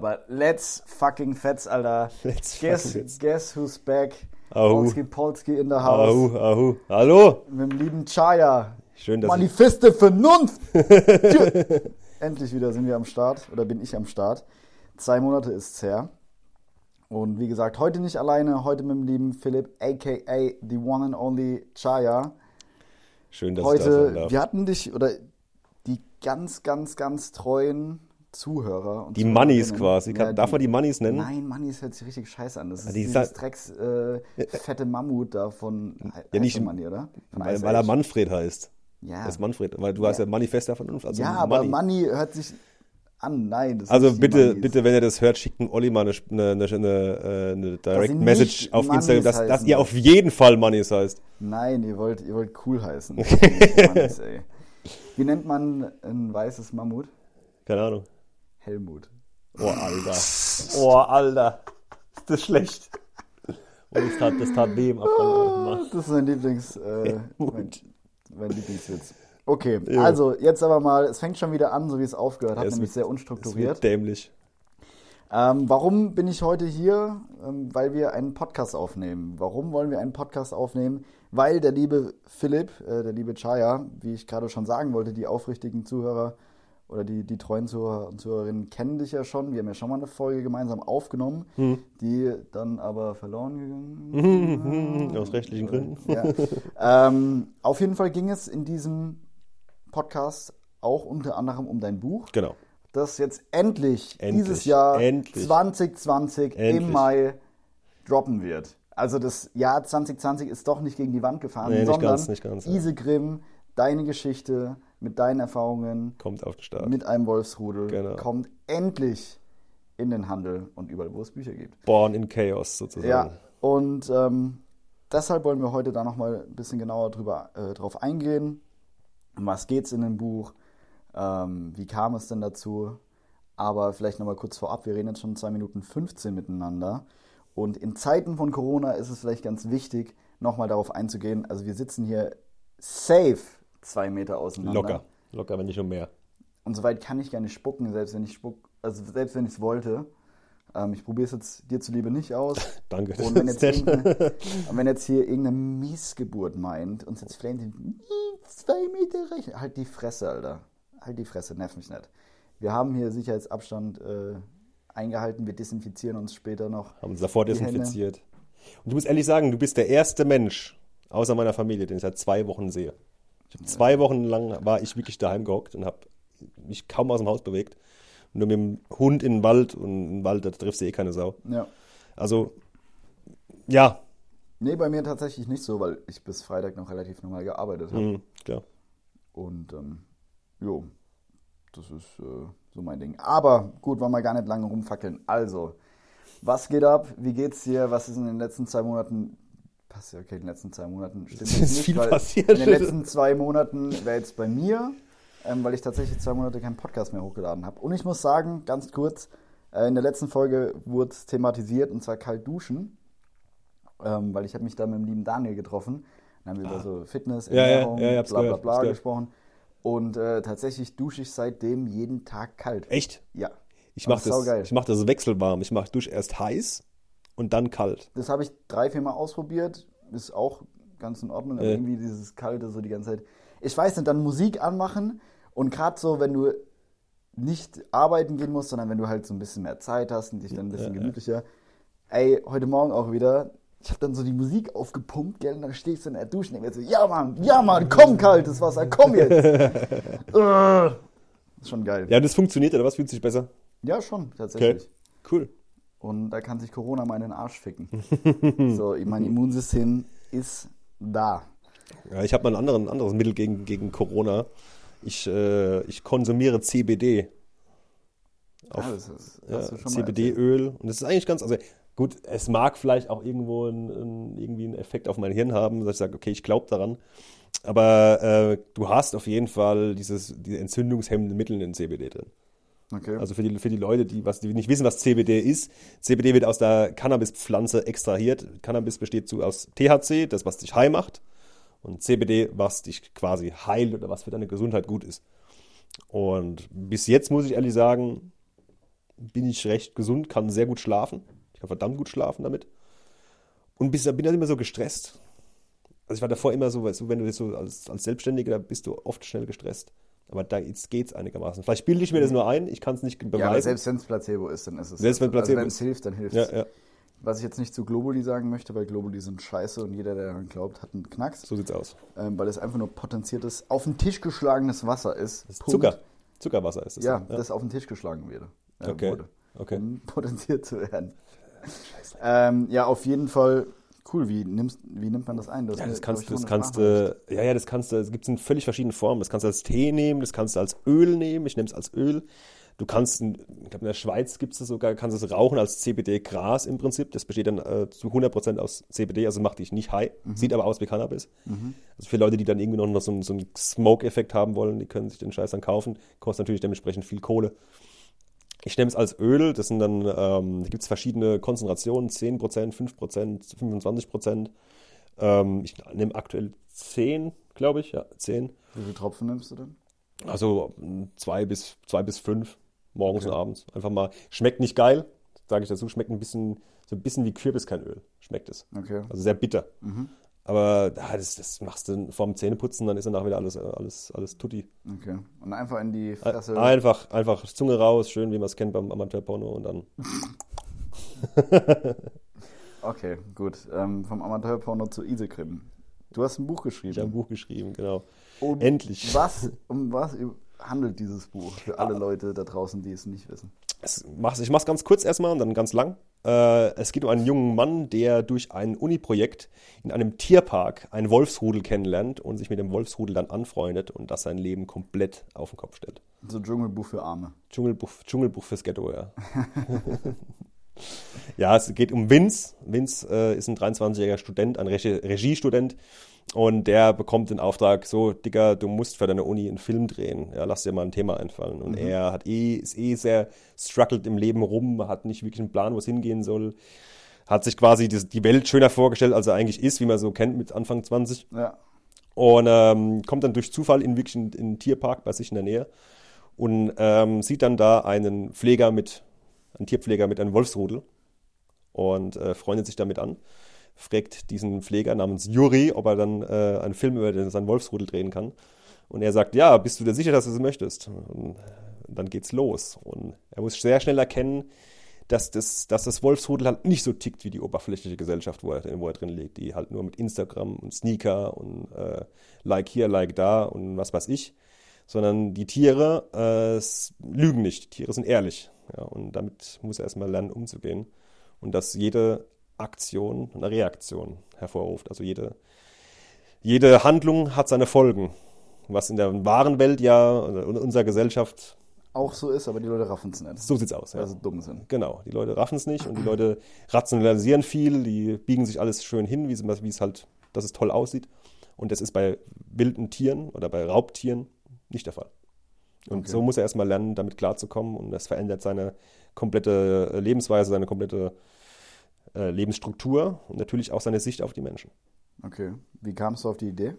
Aber let's fucking fetz, Alter. Let's guess, fucking guess who's back? Ahu. Polski Polski in the house. Ahu, ahu. Hallo. Mit dem lieben Chaya. Schön, dass Manifeste Vernunft. Tschö. Endlich wieder sind wir am Start. Oder bin ich am Start. Zwei Monate ist's her. Und wie gesagt, heute nicht alleine. Heute mit dem lieben Philipp, a.k.a. the one and only Chaya. ich, schön, dass ich da sein Heute, darf. wir hatten dich, oder die ganz, ganz, ganz treuen Zuhörer. Und Die Moneys Zuhörerinnen. quasi. Kann, darf man die Moneys nennen? Nein, Moneys hört sich richtig scheiße an. Das ist die dieses Drecks äh, fette Mammut da von Ja, nicht- Money, oder? Von Weil, weil er. Manfred heißt. Ja. Das ist Manfred. Weil du hast ja Manifest der Vernunft. Also ja, aber Money. Money hört sich an. Nein, Also nicht die bitte, Moneys. bitte, wenn ihr das hört, schickt Olli mal eine, eine, eine, eine, äh, Direct Message auf Moneys Instagram, dass, dass ihr auf jeden Fall Moneys heißt. Nein, ihr wollt, ihr wollt cool heißen. Moneys, ey. Wie nennt man ein weißes Mammut? Keine Ahnung. Helmut. Oh, Alter. Oh, Alter. Ist das schlecht. Oh, das tat, das tat weh im Abgang. Das ist mein Lieblings, äh, mein, mein Lieblingswitz. Okay, Jo. also jetzt aber mal, es fängt schon wieder an, so wie es aufgehört hat, Ja, es nämlich wird- sehr Das unstrukturiert. wird dämlich. Ähm, warum bin ich heute hier? Ähm, weil wir einen Podcast aufnehmen. Warum wollen wir einen Podcast aufnehmen? Weil der liebe Philipp, äh, der liebe Chaya, wie ich gerade schon sagen wollte, die aufrichtigen Zuhörer oder die, die treuen Zuhörer und Zuhörerinnen kennen dich ja schon. Wir haben ja schon mal eine Folge gemeinsam aufgenommen, Hm. die dann aber verloren gegangen Aus rechtlichen Gründen. ja. ähm, auf jeden Fall ging es in diesem Podcast auch unter anderem um dein Buch, Genau. das jetzt endlich, Endlich, dieses Jahr endlich. 2020 im Endlich. Mai droppen wird. Also das Jahr 2020 ist doch nicht gegen die Wand gefahren, Nee, nicht sondern ganz, nicht ganz. Isegrim, deine Geschichte mit deinen Erfahrungen Kommt auf den Start. mit einem Wolfsrudel Genau. kommt endlich in den Handel und überall, wo es Bücher gibt. Born in Chaos sozusagen. Ja, und ähm, deshalb wollen wir heute da nochmal ein bisschen genauer drüber, äh, drauf eingehen. Um was geht's in dem Buch? Ähm, wie kam es denn dazu? Aber vielleicht nochmal kurz vorab, wir reden jetzt schon 2 Minuten 15 miteinander. Und in Zeiten von Corona ist es vielleicht ganz wichtig, nochmal darauf einzugehen. Also wir sitzen hier safe zwei Meter auseinander. Locker. Locker, wenn nicht schon mehr. Und soweit kann ich gar nicht spucken, selbst wenn ich spuck, also selbst wenn ich es wollte. Ähm, ich probiere es jetzt dir zuliebe nicht aus. Danke. Und wenn jetzt, und wenn jetzt hier irgendeine Missgeburt meint und jetzt flamet, zwei Meter recht, halt die Fresse, Alter. Halt die Fresse, nerv mich nicht. Wir haben hier Sicherheitsabstand äh, eingehalten, wir desinfizieren uns später noch. Haben uns davor desinfiziert. Und ich muss ehrlich sagen, du bist der erste Mensch außer meiner Familie, den ich seit zwei Wochen sehe. Ich hab zwei Wochen lang war ich wirklich daheim gehockt und habe mich kaum aus dem Haus bewegt. Nur mit dem Hund in den Wald und im Wald, da triffst du eh keine Sau. Ja. Also, ja, Nee, bei mir tatsächlich nicht so, weil ich bis Freitag noch relativ normal gearbeitet habe. hm, klar. Und ähm, jo, das ist äh, so mein Ding. Aber gut, wollen wir gar nicht lange rumfackeln. Also, was geht ab? Wie geht's dir? Was ist in den letzten zwei Monaten passiert? Okay, in den letzten zwei Monaten stimmt Es ist nicht, viel passiert. In den letzten zwei Monaten wäre jetzt bei mir, ähm, weil ich tatsächlich zwei Monate keinen Podcast mehr hochgeladen habe. Und ich muss sagen, ganz kurz, äh, in der letzten Folge wurde es thematisiert und zwar kalt duschen. Ähm, weil ich habe mich da mit dem lieben Daniel getroffen. Dann haben wir über so Fitness, Ah. Ja, ja, Ernährung, ja, bla bla bla gehört. gesprochen. Und äh, tatsächlich dusche ich seitdem jeden Tag kalt. Echt? Ja. Ich mache das, ich mach das wechselwarm. Ich mache Dusch erst heiß und dann kalt. Das habe ich drei, vier Mal ausprobiert. Ist auch ganz in Ordnung. Aber Ja. irgendwie dieses Kalte so die ganze Zeit. Ich weiß nicht, dann Musik anmachen und gerade so, wenn du nicht arbeiten gehen musst, sondern wenn du halt so ein bisschen mehr Zeit hast und dich dann ein bisschen Ja, ja. gemütlicher. Ey, heute Morgen auch wieder. Ich habe dann so die Musik aufgepumpt, gell, und dann stehst du in der Dusche und denk mir so, ja Mann, ja Mann, komm kaltes Wasser, komm jetzt. Äh, ist schon geil. Ja, das funktioniert oder was? Fühlt sich besser? Ja, schon, tatsächlich. Okay. Cool. Und da kann sich Corona mal in den Arsch ficken. so, mein Immunsystem ist da. Ja, ich habe mal ein anderen, anderes Mittel gegen, gegen Corona. Ich, äh, ich konsumiere CBD. Auf, ja, das ist, ja. CBD-Öl. Und das ist eigentlich ganz, also gut, es mag vielleicht auch irgendwo ein, ein, irgendwie einen Effekt auf mein Hirn haben, dass ich sage, okay, ich glaube daran. Aber äh, du hast auf jeden Fall dieses, diese entzündungshemmenden Mittel in CBD drin. Okay. Also für die, für die Leute, die, was, die nicht wissen, was CBD ist. CBD wird aus der Cannabispflanze extrahiert. Cannabis besteht zu, aus THC, das, was dich high macht. Und CBD, was dich quasi heilt oder was für deine Gesundheit gut ist. Und bis jetzt muss ich ehrlich sagen, bin ich recht gesund, kann sehr gut schlafen. Ich kann verdammt gut schlafen damit. Und bis, bin dann immer so gestresst. Also ich war davor immer so, weißt du, wenn du so als, als Selbstständiger, da bist du oft schnell gestresst. Aber da jetzt geht es einigermaßen. Vielleicht bilde ich mir das nur ein, ich kann es nicht beweisen. Ja, aber selbst wenn es Placebo ist, dann ist es. Selbst wenn Placebo also, wenn es hilft, dann hilft es. Ja, ja. Was ich jetzt nicht zu Globuli sagen möchte, weil Globuli sind scheiße und jeder, der daran glaubt, hat einen Knacks. So sieht's aus. Ähm, weil es einfach nur potenziertes, auf den Tisch geschlagenes Wasser ist. ist Zucker. Zuckerwasser ist das. Ja, ja, das auf den Tisch geschlagen wird. Äh, okay. Wurde, okay. Um potenziert zu werden. Ähm, ja, auf jeden Fall cool. Wie, nimmst, wie nimmt man das ein? Das ja, das kannst, das kannst du, ja, ja, das kannst du, es gibt es in völlig verschiedenen Formen. Das kannst du als Tee nehmen, das kannst du als Öl nehmen. Ich nehme es als Öl. Du kannst, ich glaube in der Schweiz gibt es sogar, kannst es rauchen als CBD-Gras im Prinzip. Das besteht dann äh, zu 100% aus CBD, also macht dich nicht high. Mhm. Sieht aber aus wie Cannabis. Mhm. Also für Leute, die dann irgendwie noch so, so einen Smoke-Effekt haben wollen, die können sich den Scheiß dann kaufen. Kostet natürlich dementsprechend viel Kohle. Ich nehme es als Öl, das sind dann, ähm, da gibt es verschiedene Konzentrationen, 10%, 5%, 25%. Ähm, ich nehme aktuell 10, glaube ich, ja, 10. Wie viele Tropfen nimmst du denn? Also zwei bis, zwei bis fünf morgens okay. und abends. Einfach mal, schmeckt nicht geil, sage ich dazu, schmeckt ein bisschen, so ein bisschen wie Kürbiskernöl, schmeckt es. Okay. Also sehr bitter. Mhm. Aber ah, das, das machst du vorm Zähneputzen, dann ist danach wieder alles, alles, alles tutti. Okay. Und einfach in die Fresse. Einfach, einfach Zunge raus, schön wie man es kennt beim Amateurporno und dann. okay, gut. Ähm, vom Amateurporno zu Isekrim. Du hast ein Buch geschrieben. Ich habe ein Buch geschrieben, genau. Um Endlich. Was, um was handelt dieses Buch für alle Leute da draußen, die es nicht wissen? ich mache es ganz kurz erstmal und dann ganz lang. Äh, es geht um einen jungen Mann, der durch ein Uni-Projekt in einem Tierpark einen Wolfsrudel kennenlernt und sich mit dem Wolfsrudel dann anfreundet und das sein Leben komplett auf den Kopf stellt. So Dschungelbuch für Arme. Dschungelbuch, Dschungelbuch fürs Ghetto, ja. ja, es geht um Vince. Vince äh, ist ein 23-jähriger Student, ein Regiestudent, und der bekommt den Auftrag, so, Digga, du musst für deine Uni einen Film drehen. Ja, lass dir mal ein Thema einfallen. Und mhm. er hat eh, ist eh sehr struggled im Leben rum, hat nicht wirklich einen Plan, wo es hingehen soll. Hat sich quasi die, die Welt schöner vorgestellt, als er eigentlich ist, wie man so kennt mit Anfang 20. Ja. Und ähm, kommt dann durch Zufall in wirklich einen, in einen Tierpark bei sich in der Nähe und ähm, sieht dann da einen Pfleger mit, einen Tierpfleger mit einem Wolfsrudel und äh, freundet sich damit an fragt diesen Pfleger namens Juri, ob er dann äh, einen Film über seinen Wolfsrudel drehen kann. Und er sagt, ja, bist du dir sicher, dass du es möchtest? Und dann geht's los. Und er muss sehr schnell erkennen, dass das, dass das Wolfsrudel halt nicht so tickt wie die oberflächliche Gesellschaft, wo er, wo er drin liegt, die halt nur mit Instagram und Sneaker und äh, Like hier, Like da und was weiß ich, sondern die Tiere äh, lügen nicht, die Tiere sind ehrlich. Ja, und damit muss er erstmal lernen, umzugehen. Und dass jede Aktion eine Reaktion hervorruft. Also jede, jede Handlung hat seine Folgen. Was in der wahren Welt ja, in unserer Gesellschaft auch so ist, aber die Leute raffen es nicht. So sieht's aus, ja. Weil sie dumm sind. Genau, die Leute raffen es nicht und die Leute rationalisieren viel, die biegen sich alles schön hin, wie es halt, dass es toll aussieht. Und das ist bei wilden Tieren oder bei Raubtieren nicht der Fall. Und okay. so muss er erstmal lernen, damit klarzukommen und das verändert seine komplette Lebensweise, seine komplette äh, Lebensstruktur und natürlich auch seine Sicht auf die Menschen. Okay. Wie kamst du auf die Idee?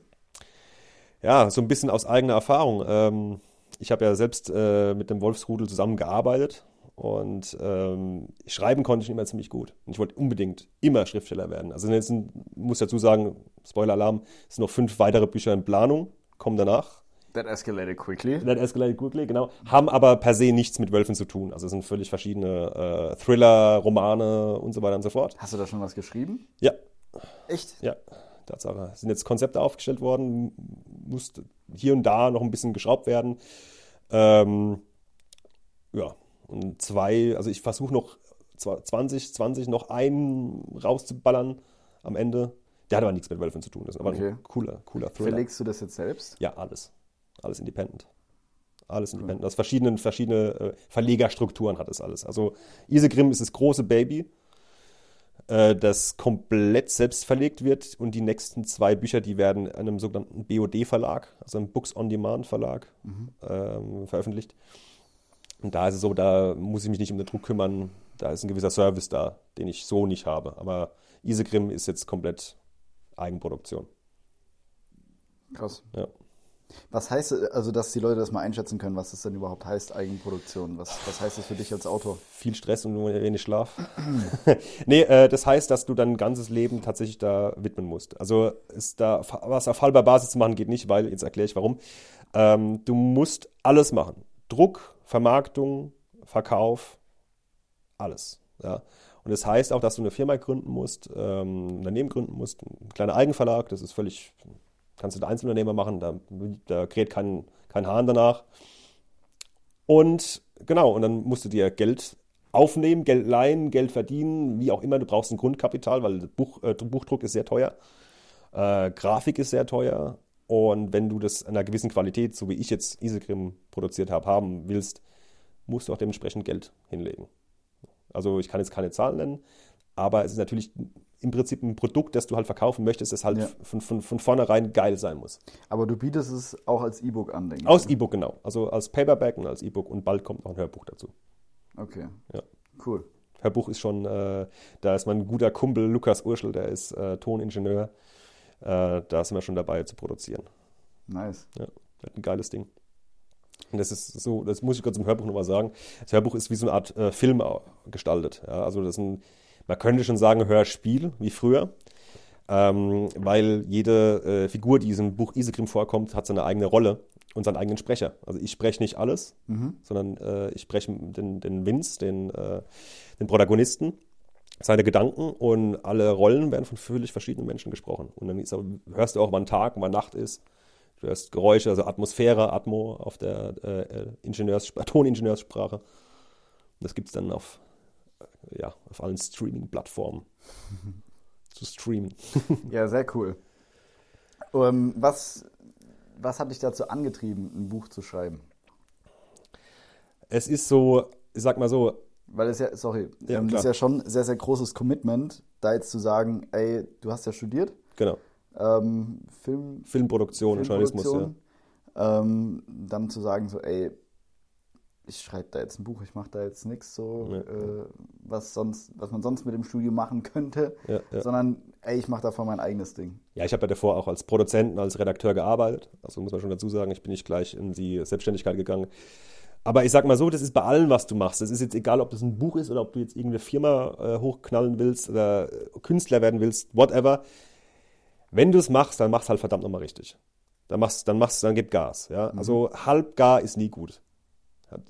Ja, so ein bisschen aus eigener Erfahrung. Ähm, ich habe ja selbst äh, mit dem Wolfsrudel zusammengearbeitet und ähm, schreiben konnte ich immer ziemlich gut. Und ich wollte unbedingt immer Schriftsteller werden. Also jetzt muss dazu sagen, Spoiler-Alarm, es sind noch fünf weitere Bücher in Planung, kommen danach. That escalated quickly. That escalated quickly, genau. Haben aber per se nichts mit Wölfen zu tun. Also es sind völlig verschiedene äh, Thriller, Romane und so weiter und so fort. Hast du da schon was geschrieben? Ja. Echt? Ja, Tatsache. Es sind jetzt Konzepte aufgestellt worden, musste hier und da noch ein bisschen geschraubt werden. Ähm, ja, und zwei, also ich versuche noch 20, 20 noch einen rauszuballern am Ende. Der hat aber nichts mit Wölfen zu tun. Das ist aber okay. ein cooler, cooler Thriller. Verlegst du das jetzt selbst? Ja, alles. Alles independent. Alles independent. Aus verschiedenen, verschiedene äh, Verlegerstrukturen hat es alles. Also Isegrim ist das große Baby, äh, das komplett selbst verlegt wird und die nächsten zwei Bücher, die werden in einem sogenannten BOD-Verlag, also einem Books-on-Demand-Verlag, mhm. ähm, veröffentlicht. Und da ist es so, da muss ich mich nicht um den Druck kümmern. Da ist ein gewisser Service da, den ich so nicht habe. Aber Isegrim ist jetzt komplett Eigenproduktion. Krass. Ja. Was heißt, also dass die Leute das mal einschätzen können, was das denn überhaupt heißt, Eigenproduktion? Was, was heißt das für dich als Autor? Viel Stress und nur wenig Schlaf. nee, äh, das heißt, dass du dein ganzes Leben tatsächlich da widmen musst. Also ist da was auf halber Basis zu machen geht nicht, weil, jetzt erkläre ich warum. Ähm, du musst alles machen. Druck, Vermarktung, Verkauf, alles. Ja. Und das heißt auch, dass du eine Firma gründen musst, ähm, ein Unternehmen gründen musst, ein kleiner Eigenverlag, das ist völlig kannst du den Einzelunternehmer machen, da, da kräht kein, kein Hahn danach. Und genau, und dann musst du dir Geld aufnehmen, Geld leihen, Geld verdienen, wie auch immer. Du brauchst ein Grundkapital, weil Buch, äh, Buchdruck ist sehr teuer, äh, Grafik ist sehr teuer. Und wenn du das in einer gewissen Qualität, so wie ich jetzt Isegrim produziert habe, haben willst, musst du auch dementsprechend Geld hinlegen. Also ich kann jetzt keine Zahlen nennen, aber es ist natürlich im Prinzip ein Produkt, das du halt verkaufen möchtest, das halt ja. von, von, von vornherein geil sein muss. Aber du bietest es auch als E-Book an, denke ich. Als E-Book, genau. Also als Paperback und als E-Book und bald kommt noch ein Hörbuch dazu. Okay. Ja. Cool. Hörbuch ist schon, äh, da ist mein guter Kumpel Lukas Urschel, der ist äh, Toningenieur. Äh, da sind wir schon dabei zu produzieren. Nice. Ja, ein geiles Ding. Und das ist so, das muss ich kurz im Hörbuch nochmal sagen. Das Hörbuch ist wie so eine Art äh, Film gestaltet. Ja, also das ist ein man könnte schon sagen Hörspiel, wie früher. Ähm, weil jede äh, Figur, die in diesem Buch Isegrim vorkommt, hat seine eigene Rolle und seinen eigenen Sprecher. Also ich spreche nicht alles, mhm. sondern äh, ich spreche den, den Vince, den, äh, den Protagonisten, seine Gedanken und alle Rollen werden von völlig verschiedenen Menschen gesprochen. Und dann auch, hörst du auch, wann Tag wann Nacht ist. Du hörst Geräusche, also Atmosphäre, Atmo auf der äh, äh Ingenieurs Toningenieurssprache. Das gibt es dann auf ja, auf allen Streaming-Plattformen zu streamen. ja, sehr cool. Um, ähm, was, was hat dich dazu angetrieben, ein Buch zu schreiben? Es ist so, ich sag mal so. Weil es ja, sorry, ja, ähm, das ist ja schon ein sehr, sehr großes Commitment, da jetzt zu sagen, ey, du hast ja studiert. Genau. Ähm, Film, Filmproduktion, Filmproduktion Journalismus, ja. Ähm, dann zu sagen, so, ey, ich schreibe da jetzt ein Buch, ich mache da jetzt nichts so, ja. äh, was sonst, was man sonst mit dem Studio machen könnte, ja, ja. sondern ey, ich mache davon mein eigenes Ding. Ja, ich habe ja davor auch als Produzent, als Redakteur gearbeitet. Also muss man schon dazu sagen, ich bin nicht gleich in die Selbstständigkeit gegangen. Aber ich sag mal so, das ist bei allem, was du machst. Das ist jetzt egal, ob das ein Buch ist oder ob du jetzt irgendeine Firma äh, hochknallen willst oder Künstler werden willst, whatever. Wenn du es machst, dann mach's halt verdammt nochmal richtig. Dann machst, dann machst, dann gib Gas. Ja? Mhm. Also halb gar ist nie gut.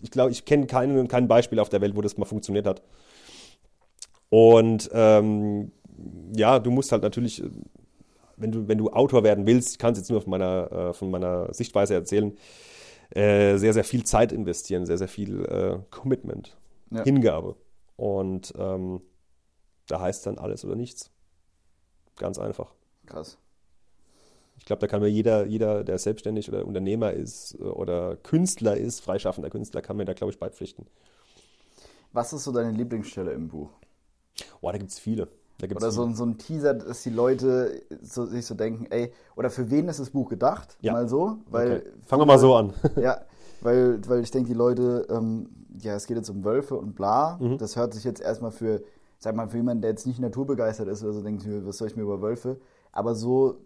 Ich glaube, ich kenne kein, kein Beispiel auf der Welt, wo das mal funktioniert hat. Und ähm, ja, du musst halt natürlich, wenn du, wenn du Autor werden willst, ich kann es jetzt nur von meiner, äh, von meiner Sichtweise erzählen, äh, sehr, sehr viel Zeit investieren, sehr, sehr viel äh, Commitment, ja. Hingabe. Und ähm, da heißt dann alles oder nichts. Ganz einfach. Krass. Ich glaube, da kann mir jeder, jeder, der selbstständig oder Unternehmer ist äh, oder Künstler ist, freischaffender Künstler, kann mir da, glaube ich, beipflichten. Was ist so deine Lieblingsstelle im Buch? Boah, da gibt es viele. Oder so, so, ein Teaser, dass die Leute so, sich so denken, ey, oder für wen ist das Buch gedacht? Ja. Mal so. Weil okay. Fangen wir mal so an. ja, weil, weil ich denke, die Leute, ähm, ja, es geht jetzt um Wölfe und bla. Mhm. Das hört sich jetzt erstmal für, sag mal, für jemanden, der jetzt nicht naturbegeistert ist oder so, denkt, was soll ich mir über Wölfe? Aber so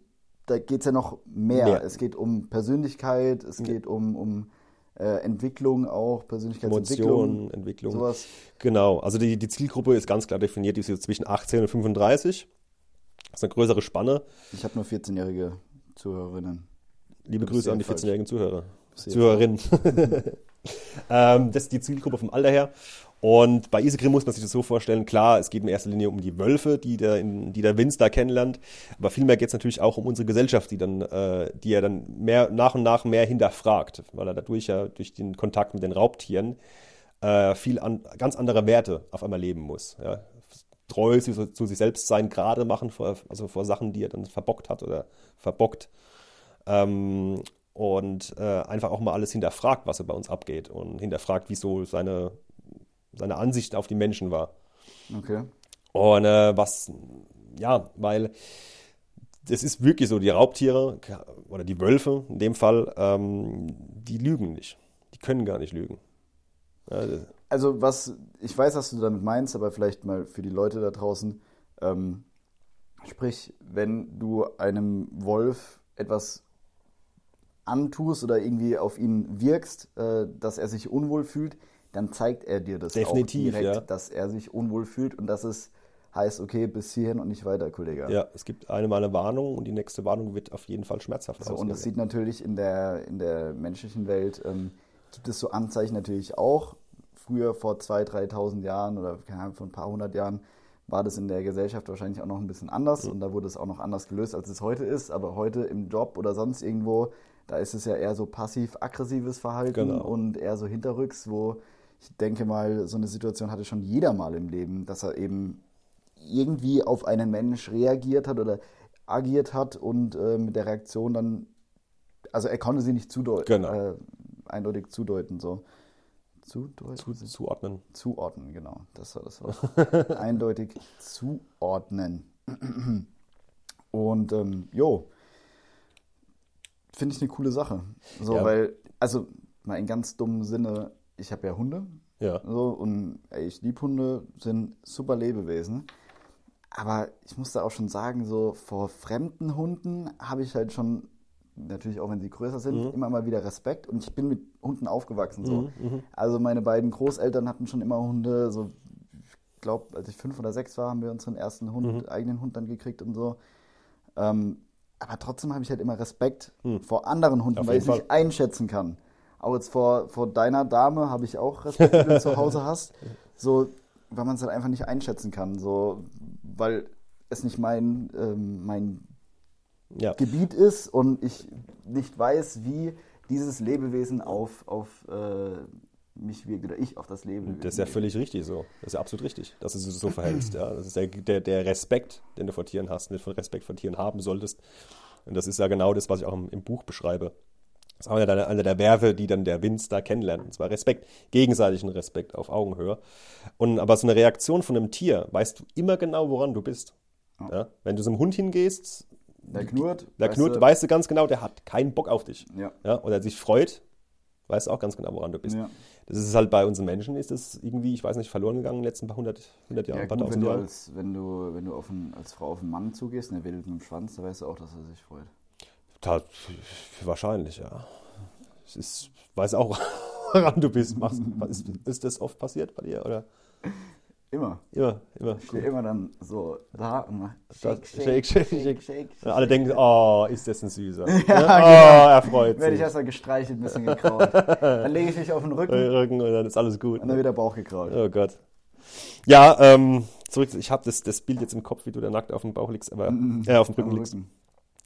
da geht es ja noch mehr. mehr. Es geht um Persönlichkeit, es ja. geht um, um äh, Entwicklung auch, Persönlichkeitsentwicklung. Emotionen, Entwicklung. Sowas. Genau, also die, die Zielgruppe ist ganz klar definiert, die ist zwischen 18 und 35. Das ist eine größere Spanne. Ich habe nur 14-jährige Zuhörerinnen. Liebe Grüße an die 14-jährigen Zuhörer. Zuhörerinnen. ähm, das ist die Zielgruppe vom Alter her. Und bei Isegrim muss man sich das so vorstellen, klar, es geht in erster Linie um die Wölfe, die der, die der Vince da kennenlernt, aber vielmehr geht es natürlich auch um unsere Gesellschaft, die dann, äh, die er dann mehr, nach und nach mehr hinterfragt, weil er dadurch ja durch den Kontakt mit den Raubtieren äh, viel an, ganz andere Werte auf einmal leben muss. Ja. Treu zu, zu, sich selbst sein, gerade machen vor, also vor Sachen, die er dann verbockt hat oder verbockt. Ähm, und äh, einfach auch mal alles hinterfragt, was er bei uns abgeht und hinterfragt, wieso seine seine Ansicht auf die Menschen war. Okay. Und äh, was, ja, weil das ist wirklich so, die Raubtiere oder die Wölfe in dem Fall, ähm, die lügen nicht. Die können gar nicht lügen. Ja, also was, ich weiß, was du damit meinst, aber vielleicht mal für die Leute da draußen, ähm, sprich, wenn du einem Wolf etwas antust oder irgendwie auf ihn wirkst, äh, dass er sich unwohl fühlt, dann zeigt er dir das Definitiv, auch direkt, ja. dass er sich unwohl fühlt und dass es heißt, okay, bis hierhin und nicht weiter, Kollege. Ja, es gibt eine Mal eine Warnung und die nächste Warnung wird auf jeden Fall schmerzhaft So, und das sieht natürlich in der, in der menschlichen Welt, ähm, gibt es so Anzeichen natürlich auch. Früher, vor 2.000, 3.000 Jahren oder keine Ahnung, vor ein paar hundert Jahren, war das in der Gesellschaft wahrscheinlich auch noch ein bisschen anders und da wurde es auch noch anders gelöst, als es heute ist. Aber heute im Job oder sonst irgendwo, da ist es ja eher so passiv-aggressives Verhalten Genau. und eher so hinterrücks, wo ich denke mal, so eine Situation hatte schon jeder mal im Leben, dass er eben irgendwie auf einen Mensch reagiert hat oder agiert hat und äh, mit der Reaktion dann, also er konnte sie nicht zudeuten, Genau. äh, eindeutig zudeuten, so. Zudeuten? Zu, zuordnen. Zuordnen, genau, das war das Wort. eindeutig zuordnen. Und ähm, jo, finde ich eine coole Sache. So, Ja. weil, also mal in ganz dummem Sinne, ich habe ja Hunde Ja. so, und ey, ich liebe Hunde, sind super Lebewesen. Aber ich muss da auch schon sagen, so vor fremden Hunden habe ich halt schon, natürlich auch wenn sie größer sind, immer mal wieder Respekt. Und ich bin mit Hunden aufgewachsen. So. Also meine beiden Großeltern hatten schon immer Hunde. So, ich glaube, als ich fünf oder sechs war, haben wir unseren ersten Hund, eigenen Hund dann gekriegt und so. Ähm, aber trotzdem habe ich halt immer Respekt vor anderen Hunden, Auf weil ich es nicht einschätzen kann. Auch jetzt vor, vor deiner Dame habe ich auch Respekt, die du zu Hause hast. So, weil man es halt einfach nicht einschätzen kann. So, weil es nicht mein, ähm, mein Ja. Gebiet ist und ich nicht weiß, wie dieses Lebewesen auf, auf äh, mich wirkt oder ich auf das Lebewesen. Das ist ja völlig richtig so. Das ist ja absolut richtig, dass du dich so verhältst. Ja. Das ist der, der, der Respekt, den du vor Tieren hast, den du von Respekt vor Tieren haben solltest. Und das ist ja genau das, was ich auch im, im Buch beschreibe. Das ist auch einer, der Werfe, die dann der Vince da kennenlernt. Und zwar Respekt, gegenseitigen Respekt auf Augenhöhe. Und aber so eine Reaktion von einem Tier, weißt du immer genau, woran du bist. Ja. Wenn du so einem Hund hingehst, Der knurrt. der weißt knurrt, du, weißt du ganz genau, der hat keinen Bock auf dich. Ja. Ja, oder sich freut, weißt du auch ganz genau, woran du bist. Ja. Das ist halt bei uns Menschen, ist das irgendwie, ich weiß nicht, verloren gegangen in den letzten paar hundert, hundert Jahren, Ja, paar gut, wenn tausend du, Jahren. als, wenn du, wenn du auf einen, als Frau auf einen Mann zugehst und er wedelt mit dem Schwanz, dann weißt du auch, dass er sich freut. Ta- wahrscheinlich, ja. Es ist, weiß auch, woran du bist. Machst, ist, ist das oft passiert bei dir? Oder? Immer. Immer, immer. Ich stehe immer dann so da und mach Shake, shake, shake, shake, shake, alle denken, oh, ist das ein Süßer. Ja, genau. Oh, er freut Werde ich sich. erstmal gestreichelt, ein bisschen gekrault. Dann lege ich mich auf den Rücken Rücken und dann ist alles gut. und dann wieder Bauch gekrault. Oh Gott. Ja, ähm, zurück, ich habe das, das Bild jetzt im Kopf, wie du da nackt auf dem Bauch liegst, aber äh, auf dem Rücken liegst.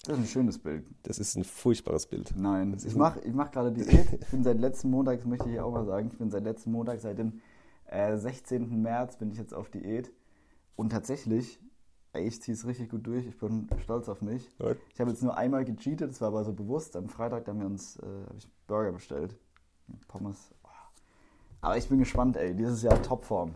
Das ist ein schönes Bild. Das ist ein furchtbares Bild. Nein, ich mache ich mach gerade Diät. Ich bin seit letzten Montag, das möchte ich hier auch mal sagen, ich bin seit letzten Montag, seit dem äh, 16. März bin ich jetzt auf Diät. Und tatsächlich, ey, ich ziehe es richtig gut durch. Ich bin stolz auf mich. Gut. Ich habe jetzt nur einmal gecheatet, das war aber so bewusst. Am Freitag haben wir uns äh, hab ich Burger bestellt. Pommes. Oh. Aber ich bin gespannt, ey. Dieses Jahr Topform.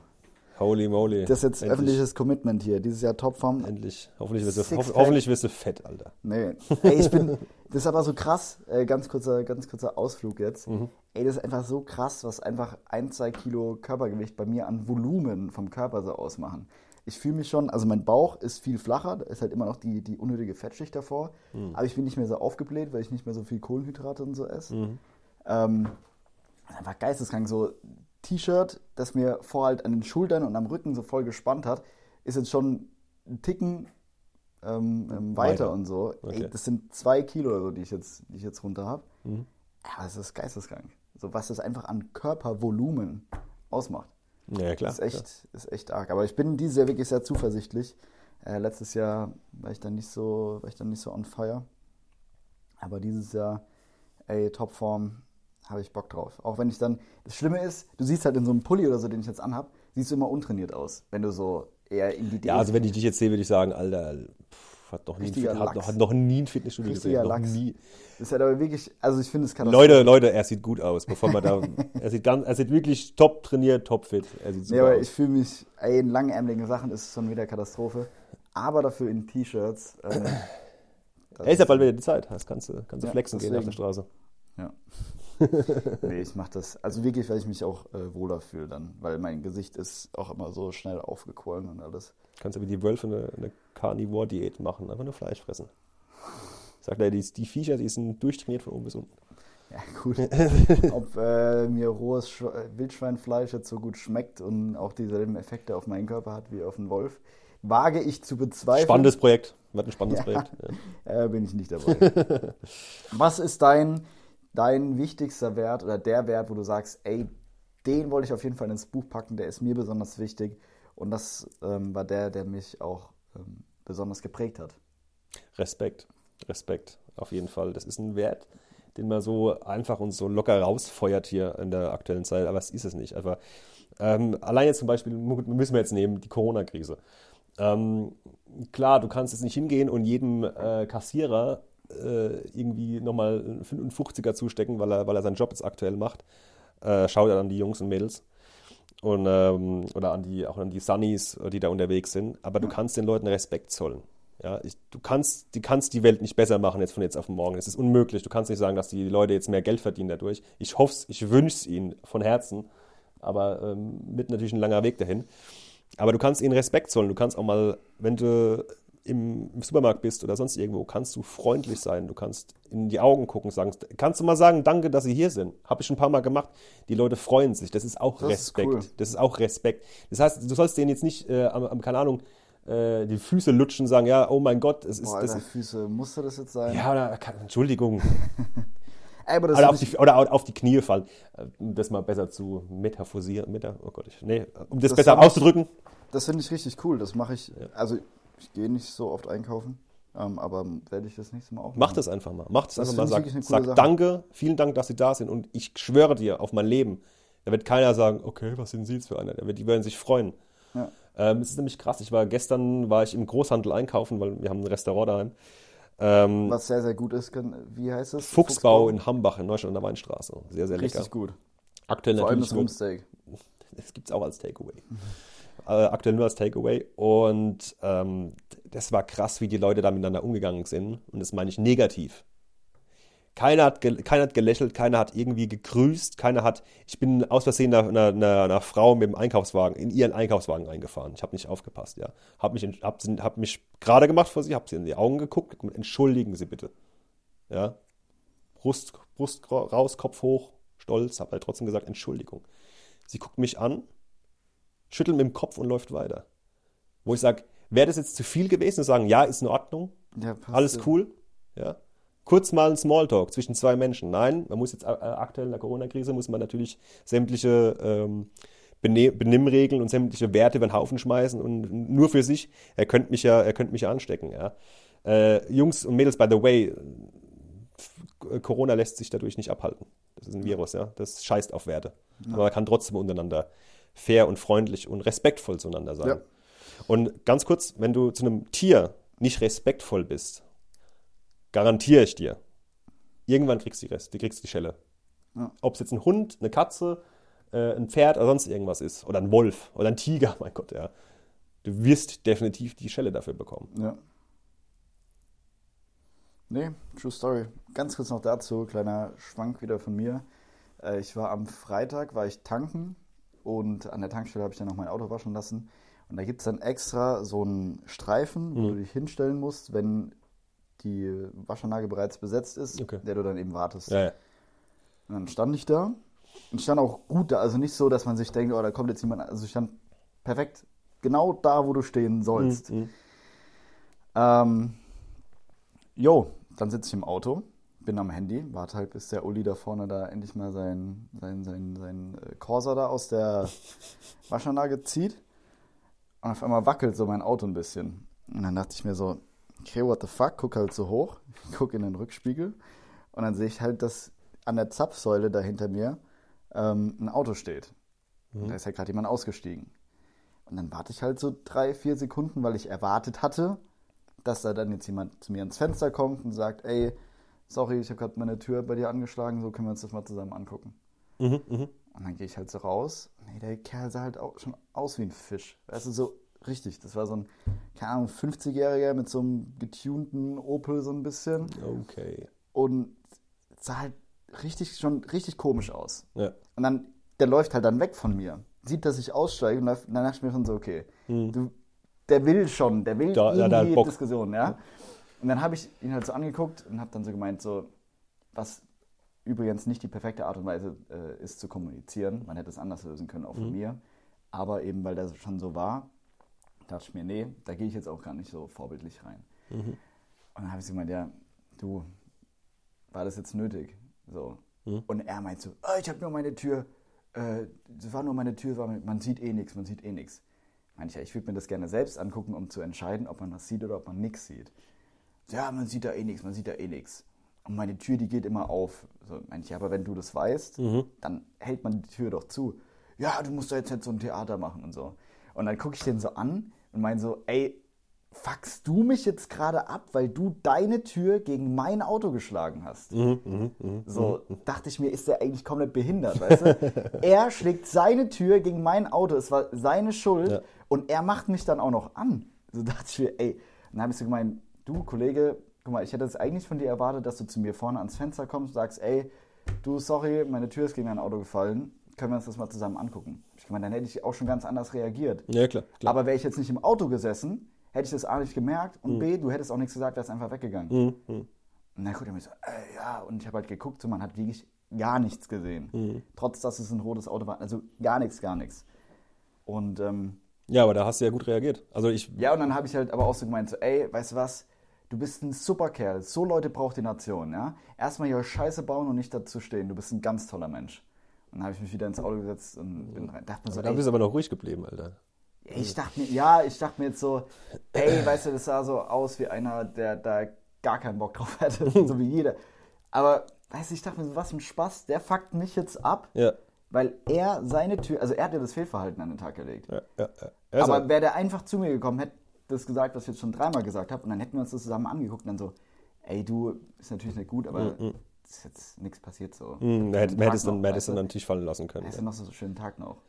Holy moly. Das ist jetzt Endlich. öffentliches Commitment hier. Dieses Jahr Topform. Endlich. Hoffentlich wirst, du, hoff, hoffentlich wirst du fett, Alter. Nee. Ey, ich bin. Das ist aber so krass. Äh, ganz, kurzer, ganz kurzer Ausflug jetzt. Mhm. Ey, das ist einfach so krass, was einfach ein, zwei Kilo Körpergewicht bei mir an Volumen vom Körper so ausmachen. Ich fühle mich schon, also mein Bauch ist viel flacher, da ist halt immer noch die, die unnötige Fettschicht davor. Mhm. Aber ich bin nicht mehr so aufgebläht, weil ich nicht mehr so viel Kohlenhydrate und so esse. Mhm. Ähm, einfach geisteskrank. So T-Shirt, das mir vor halt an den Schultern und am Rücken so voll gespannt hat, ist jetzt schon ein Ticken ähm, ähm, weiter, Weiter. und so. Okay. Ey, das sind zwei Kilo oder so, die ich jetzt, die ich jetzt runter habe. Mhm. Ja, das ist geisteskrank. So was das einfach an Körpervolumen ausmacht. Ja, klar. Das ist echt, ist echt arg. Aber ich bin dieses Jahr wirklich sehr zuversichtlich. Äh, letztes Jahr war ich dann nicht so, war ich dann nicht so on fire. Aber dieses Jahr, ey, Topform, habe ich Bock drauf. Auch wenn ich dann, das Schlimme ist, du siehst halt in so einem Pulli oder so, den ich jetzt anhab, siehst du immer untrainiert aus, wenn du so eher in die Ja, also wenn ich dich jetzt sehe, würde ich sagen, Alter, pff, hat noch nie, ein, hat noch, hat noch nie ein Fitnessstudio Richtiger gesehen. Noch Lachs. nie. Das ist halt aber wirklich, also ich finde es kann Leute, Leute, er sieht gut aus, bevor man da. er, sieht ganz, er sieht wirklich top trainiert, top fit. Er sieht Nee, super aber aus. ich fühle mich, ey, in langärmeligen Sachen ist es schon wieder Katastrophe. Aber dafür in T-Shirts. Äh, Er ist ja bald wieder die Zeit. Das kannst du, kannst du Ja, flexen gehen auf deswegen. der Straße. Ja. nee, ich mache das. Also wirklich, weil ich mich auch äh, wohler fühle dann. Weil mein Gesicht ist auch immer so schnell aufgequollen und alles. Kannst du wie die Wölfe eine, eine Carnivore-Diät machen, einfach nur Fleisch fressen. Sagt er, die, die Viecher, die sind durchtrainiert von oben bis unten. Ja, gut. Ob äh, mir rohes Sch Wildschweinfleisch jetzt so gut schmeckt und auch dieselben Effekte auf meinen Körper hat wie auf einen Wolf, wage ich zu bezweifeln. Spannendes Projekt. Wird ein spannendes Ja. Projekt. Ja. Äh, bin ich nicht dabei. Was ist dein, dein wichtigster Wert oder der Wert, wo du sagst, ey, den wollte ich auf jeden Fall ins Buch packen, der ist mir besonders wichtig und das ähm, war der, der mich auch ähm, besonders geprägt hat. Respekt. Respekt. Auf jeden Fall. Das ist ein Wert, den man so einfach und so locker rausfeuert hier in der aktuellen Zeit. Aber es ist es nicht. Aber ähm, allein jetzt zum Beispiel, müssen wir jetzt nehmen, die Corona-Krise. Ähm, klar, du kannst jetzt nicht hingehen und jedem äh, Kassierer äh, irgendwie nochmal einen 55er zustecken, weil er, weil er seinen Job jetzt aktuell macht. Äh, schaut er an die Jungs und Mädels. Und, ähm, oder an die, auch an die Sunnies, die da unterwegs sind. Aber du kannst den Leuten Respekt zollen. Ja, ich, du kannst, du kannst die Welt nicht besser machen jetzt von jetzt auf morgen. Es ist unmöglich. Du kannst nicht sagen, dass die Leute jetzt mehr Geld verdienen dadurch. Ich hoffe es, ich wünsche es ihnen von Herzen. Aber ähm, mit natürlich ein langer Weg dahin. Aber du kannst ihnen Respekt zollen. Du kannst auch mal, wenn du im, Supermarkt bist oder sonst irgendwo, kannst du freundlich sein. Du kannst in die Augen gucken, sagen, kannst du mal sagen, danke, dass sie hier sind. Habe ich schon ein paar Mal gemacht. Die Leute freuen sich. Das ist auch Das ist Respekt. cool. Das ist auch Respekt. Das heißt, du sollst denen jetzt nicht, äh, am, am, keine Ahnung, äh, die Füße lutschen, sagen, ja, oh mein Gott, es ist, Boah, das Alter, Füße, musste das jetzt sein? ja, oder, Entschuldigung, Ey, aber das oder auf, die, oder auf die Knie fallen, äh, um das mal besser zu metaphorisieren, meta, oh Gott, ich, nee, um das, Das besser auszudrücken. Das finde ich richtig cool. Das mache ich. Also, ich gehe nicht so oft einkaufen, ähm, aber werde ich das nächste Mal auch Mach machen. das einfach mal. Mach das, Das einfach mal. Sag, wirklich eine sag danke, vielen Dank, dass Sie da sind. Und ich schwöre dir auf mein Leben, da wird keiner sagen, okay, was sind Sie jetzt für einer? Die werden sich freuen. Ja. Ähm, es ist nämlich krass. Ich war gestern war ich im Großhandel einkaufen, weil wir haben ein Restaurant daheim. Ähm, Was sehr, sehr gut ist, wie heißt es? Fuchsbau in Hambach in Neustadt an der Weinstraße. Sehr, sehr lecker. Richtig gut. Aktuell Vor allem das Rumsteak. das gibt es auch als Takeaway. Äh, aktuell nur als Takeaway. Und ähm, das war krass, wie die Leute da miteinander umgegangen sind. Und das meine ich negativ. Keiner hat, keiner hat gelächelt, keiner hat irgendwie gegrüßt, keiner hat. Ich bin aus Versehen einer, einer, einer, einer Frau mit dem Einkaufswagen in ihren Einkaufswagen eingefahren. Ich habe nicht aufgepasst, ja. Habe mich, hab, hab mich gerade gemacht vor sie, habe sie in die Augen geguckt. Entschuldigen Sie bitte. Ja. Brust, Brust raus, Kopf hoch, stolz, habe halt trotzdem gesagt, Entschuldigung. Sie guckt mich an, schüttelt mit dem Kopf und läuft weiter. Wo ich sage, wäre das jetzt zu viel gewesen, zu sagen, ja, ist in Ordnung, Ja, alles ja. cool, ja. Kurz mal ein Smalltalk zwischen zwei Menschen. Nein, man muss jetzt äh, aktuell in der Corona-Krise muss man natürlich sämtliche ähm, Benimmregeln und sämtliche Werte über den Haufen schmeißen und nur für sich. Er könnte mich ja, er könnte mich ja anstecken. Ja. Äh, Jungs und Mädels, by the way, f- Corona lässt sich dadurch nicht abhalten. Das ist ein Virus, ja. Das scheißt auf Werte. Aber man kann trotzdem untereinander fair und freundlich und respektvoll zueinander sein. Ja. Und ganz kurz, wenn du zu einem Tier nicht respektvoll bist, garantiere ich dir, irgendwann kriegst du die Rest, du kriegst die Schelle. Ja. Ob es jetzt ein Hund, eine Katze, äh, ein Pferd oder sonst irgendwas ist, oder ein Wolf oder ein Tiger, mein Gott, ja. Du wirst definitiv die Schelle dafür bekommen. Ja. Nee, True Story. Ganz kurz noch dazu, kleiner Schwank wieder von mir. Äh, Ich war am Freitag, war ich tanken und an der Tankstelle habe ich dann noch mein Auto waschen lassen. Und da gibt es dann extra so einen Streifen, wo Mhm. du dich hinstellen musst, wenn die Waschanlage bereits besetzt ist, Okay. der du dann eben wartest. Ja, ja. Und dann stand ich da und stand auch gut da. Also nicht so, dass man sich denkt, oh, da kommt jetzt jemand. Also ich stand perfekt genau da, wo du stehen sollst. Mhm. Ähm, jo, dann sitze ich im Auto, bin am Handy, warte halt, bis der Uli da vorne da endlich mal sein, sein, sein, sein äh, Corsa da aus der Waschanlage zieht. Und auf einmal wackelt so mein Auto ein bisschen. Und dann dachte ich mir so, okay, what the fuck, guck halt so hoch, guck in den Rückspiegel. Und dann sehe ich halt, dass an der Zapfsäule da hinter mir ähm, ein Auto steht. Mhm. Da ist ja gerade jemand ausgestiegen. Und dann warte ich halt so drei, vier Sekunden, weil ich erwartet hatte, dass da dann jetzt jemand zu mir ans Fenster kommt und sagt, ey, sorry, ich habe gerade meine Tür bei dir angeschlagen, so können wir uns das mal zusammen angucken. Mhm, mhm. Und dann gehe ich halt so raus. Nee, der Kerl sah halt auch schon aus wie ein Fisch. Weißt du, so richtig. Das war so ein, keine Ahnung, 50-Jähriger mit so einem getunten Opel so ein bisschen. Okay. Und sah halt richtig, schon richtig komisch aus. Ja. Und dann, der läuft halt dann weg von mir. Sieht, dass ich aussteige und läuft, dann dachte ich mir schon so, okay, du, der will schon, der will Da- ja, irgendwie Bock. Diskussion, ja. Und dann habe ich ihn halt so angeguckt und habe dann so gemeint, so, was übrigens nicht die perfekte Art und Weise äh, ist zu kommunizieren. Man hätte es anders lösen können, auch von mir. Aber eben, weil das schon so war, dachte ich mir, nee, da gehe ich jetzt auch gar nicht so vorbildlich rein. Und dann habe ich so gemeint, ja, du, war das jetzt nötig? So. Und er meint so, oh, ich habe nur meine Tür, äh, das war nur meine Tür, war, man sieht eh nichts, man sieht eh nichts. Meinte ich, ja, ich würde mir das gerne selbst angucken, um zu entscheiden, ob man was sieht oder ob man nichts sieht. Ja, man sieht da eh nichts, man sieht da eh nichts. Und meine Tür, die geht immer auf. So, meinte ich, aber wenn du das weißt, dann hält man die Tür doch zu. Ja, du musst da jetzt nicht so ein Theater machen und so. Und dann gucke ich den so an und meine so, ey, fuckst du mich jetzt gerade ab, weil du deine Tür gegen mein Auto geschlagen hast? so dachte ich mir, ist der eigentlich komplett behindert, weißt du? er schlägt seine Tür gegen mein Auto, es war seine Schuld Ja. und er macht mich dann auch noch an. So dachte ich mir, ey, dann habe ich so gemeint, du Kollege, guck mal, ich hätte es eigentlich von dir erwartet, dass du zu mir vorne ans Fenster kommst und sagst, ey, du, sorry, meine Tür ist gegen ein Auto gefallen, können wir uns das mal zusammen angucken? Ich meine, dann hätte ich auch schon ganz anders reagiert. Ja, klar. klar. Aber wäre ich jetzt nicht im Auto gesessen, hätte ich das A nicht gemerkt Mhm. und B, du hättest auch nichts gesagt, wärst einfach weggegangen. Und dann guckt er mir so, äh, ja, und ich habe halt geguckt, so man hat wirklich gar nichts gesehen. Mhm. Trotz, dass es ein rotes Auto war, also gar nichts, gar nichts. Und ähm, ja, aber da hast du ja gut reagiert. Also ich, ja, und dann habe ich halt aber auch so gemeint, so, ey, weißt du was, du bist ein super Kerl, so Leute braucht die Nation, ja. Erstmal hier Scheiße bauen und nicht dazu stehen, du bist ein ganz toller Mensch. Und dann habe ich mich wieder ins Auto gesetzt und bin rein. Dachte mir so, da bist du aber noch ruhig geblieben, Alter. ich dachte mir, ja, ich dachte mir jetzt so, ey, weißt du, das sah so aus wie einer, der da gar keinen Bock drauf hatte, so wie jeder. Aber, weißt du, ich dachte mir so, was für ein Spaß, der fuckt mich jetzt ab, Ja, weil er seine Tür, also er hat ja das Fehlverhalten an den Tag gelegt. ja, ja. Aber wäre der einfach zu mir gekommen, hätte das gesagt, was ich jetzt schon dreimal gesagt habe, und dann hätten wir uns das zusammen angeguckt und dann so, ey, du, ist natürlich nicht gut, aber ist jetzt nichts passiert so. hm, man hätte, es dann, weißt du? dann an den Tisch fallen lassen können. Hast du noch so einen schönen Tag noch.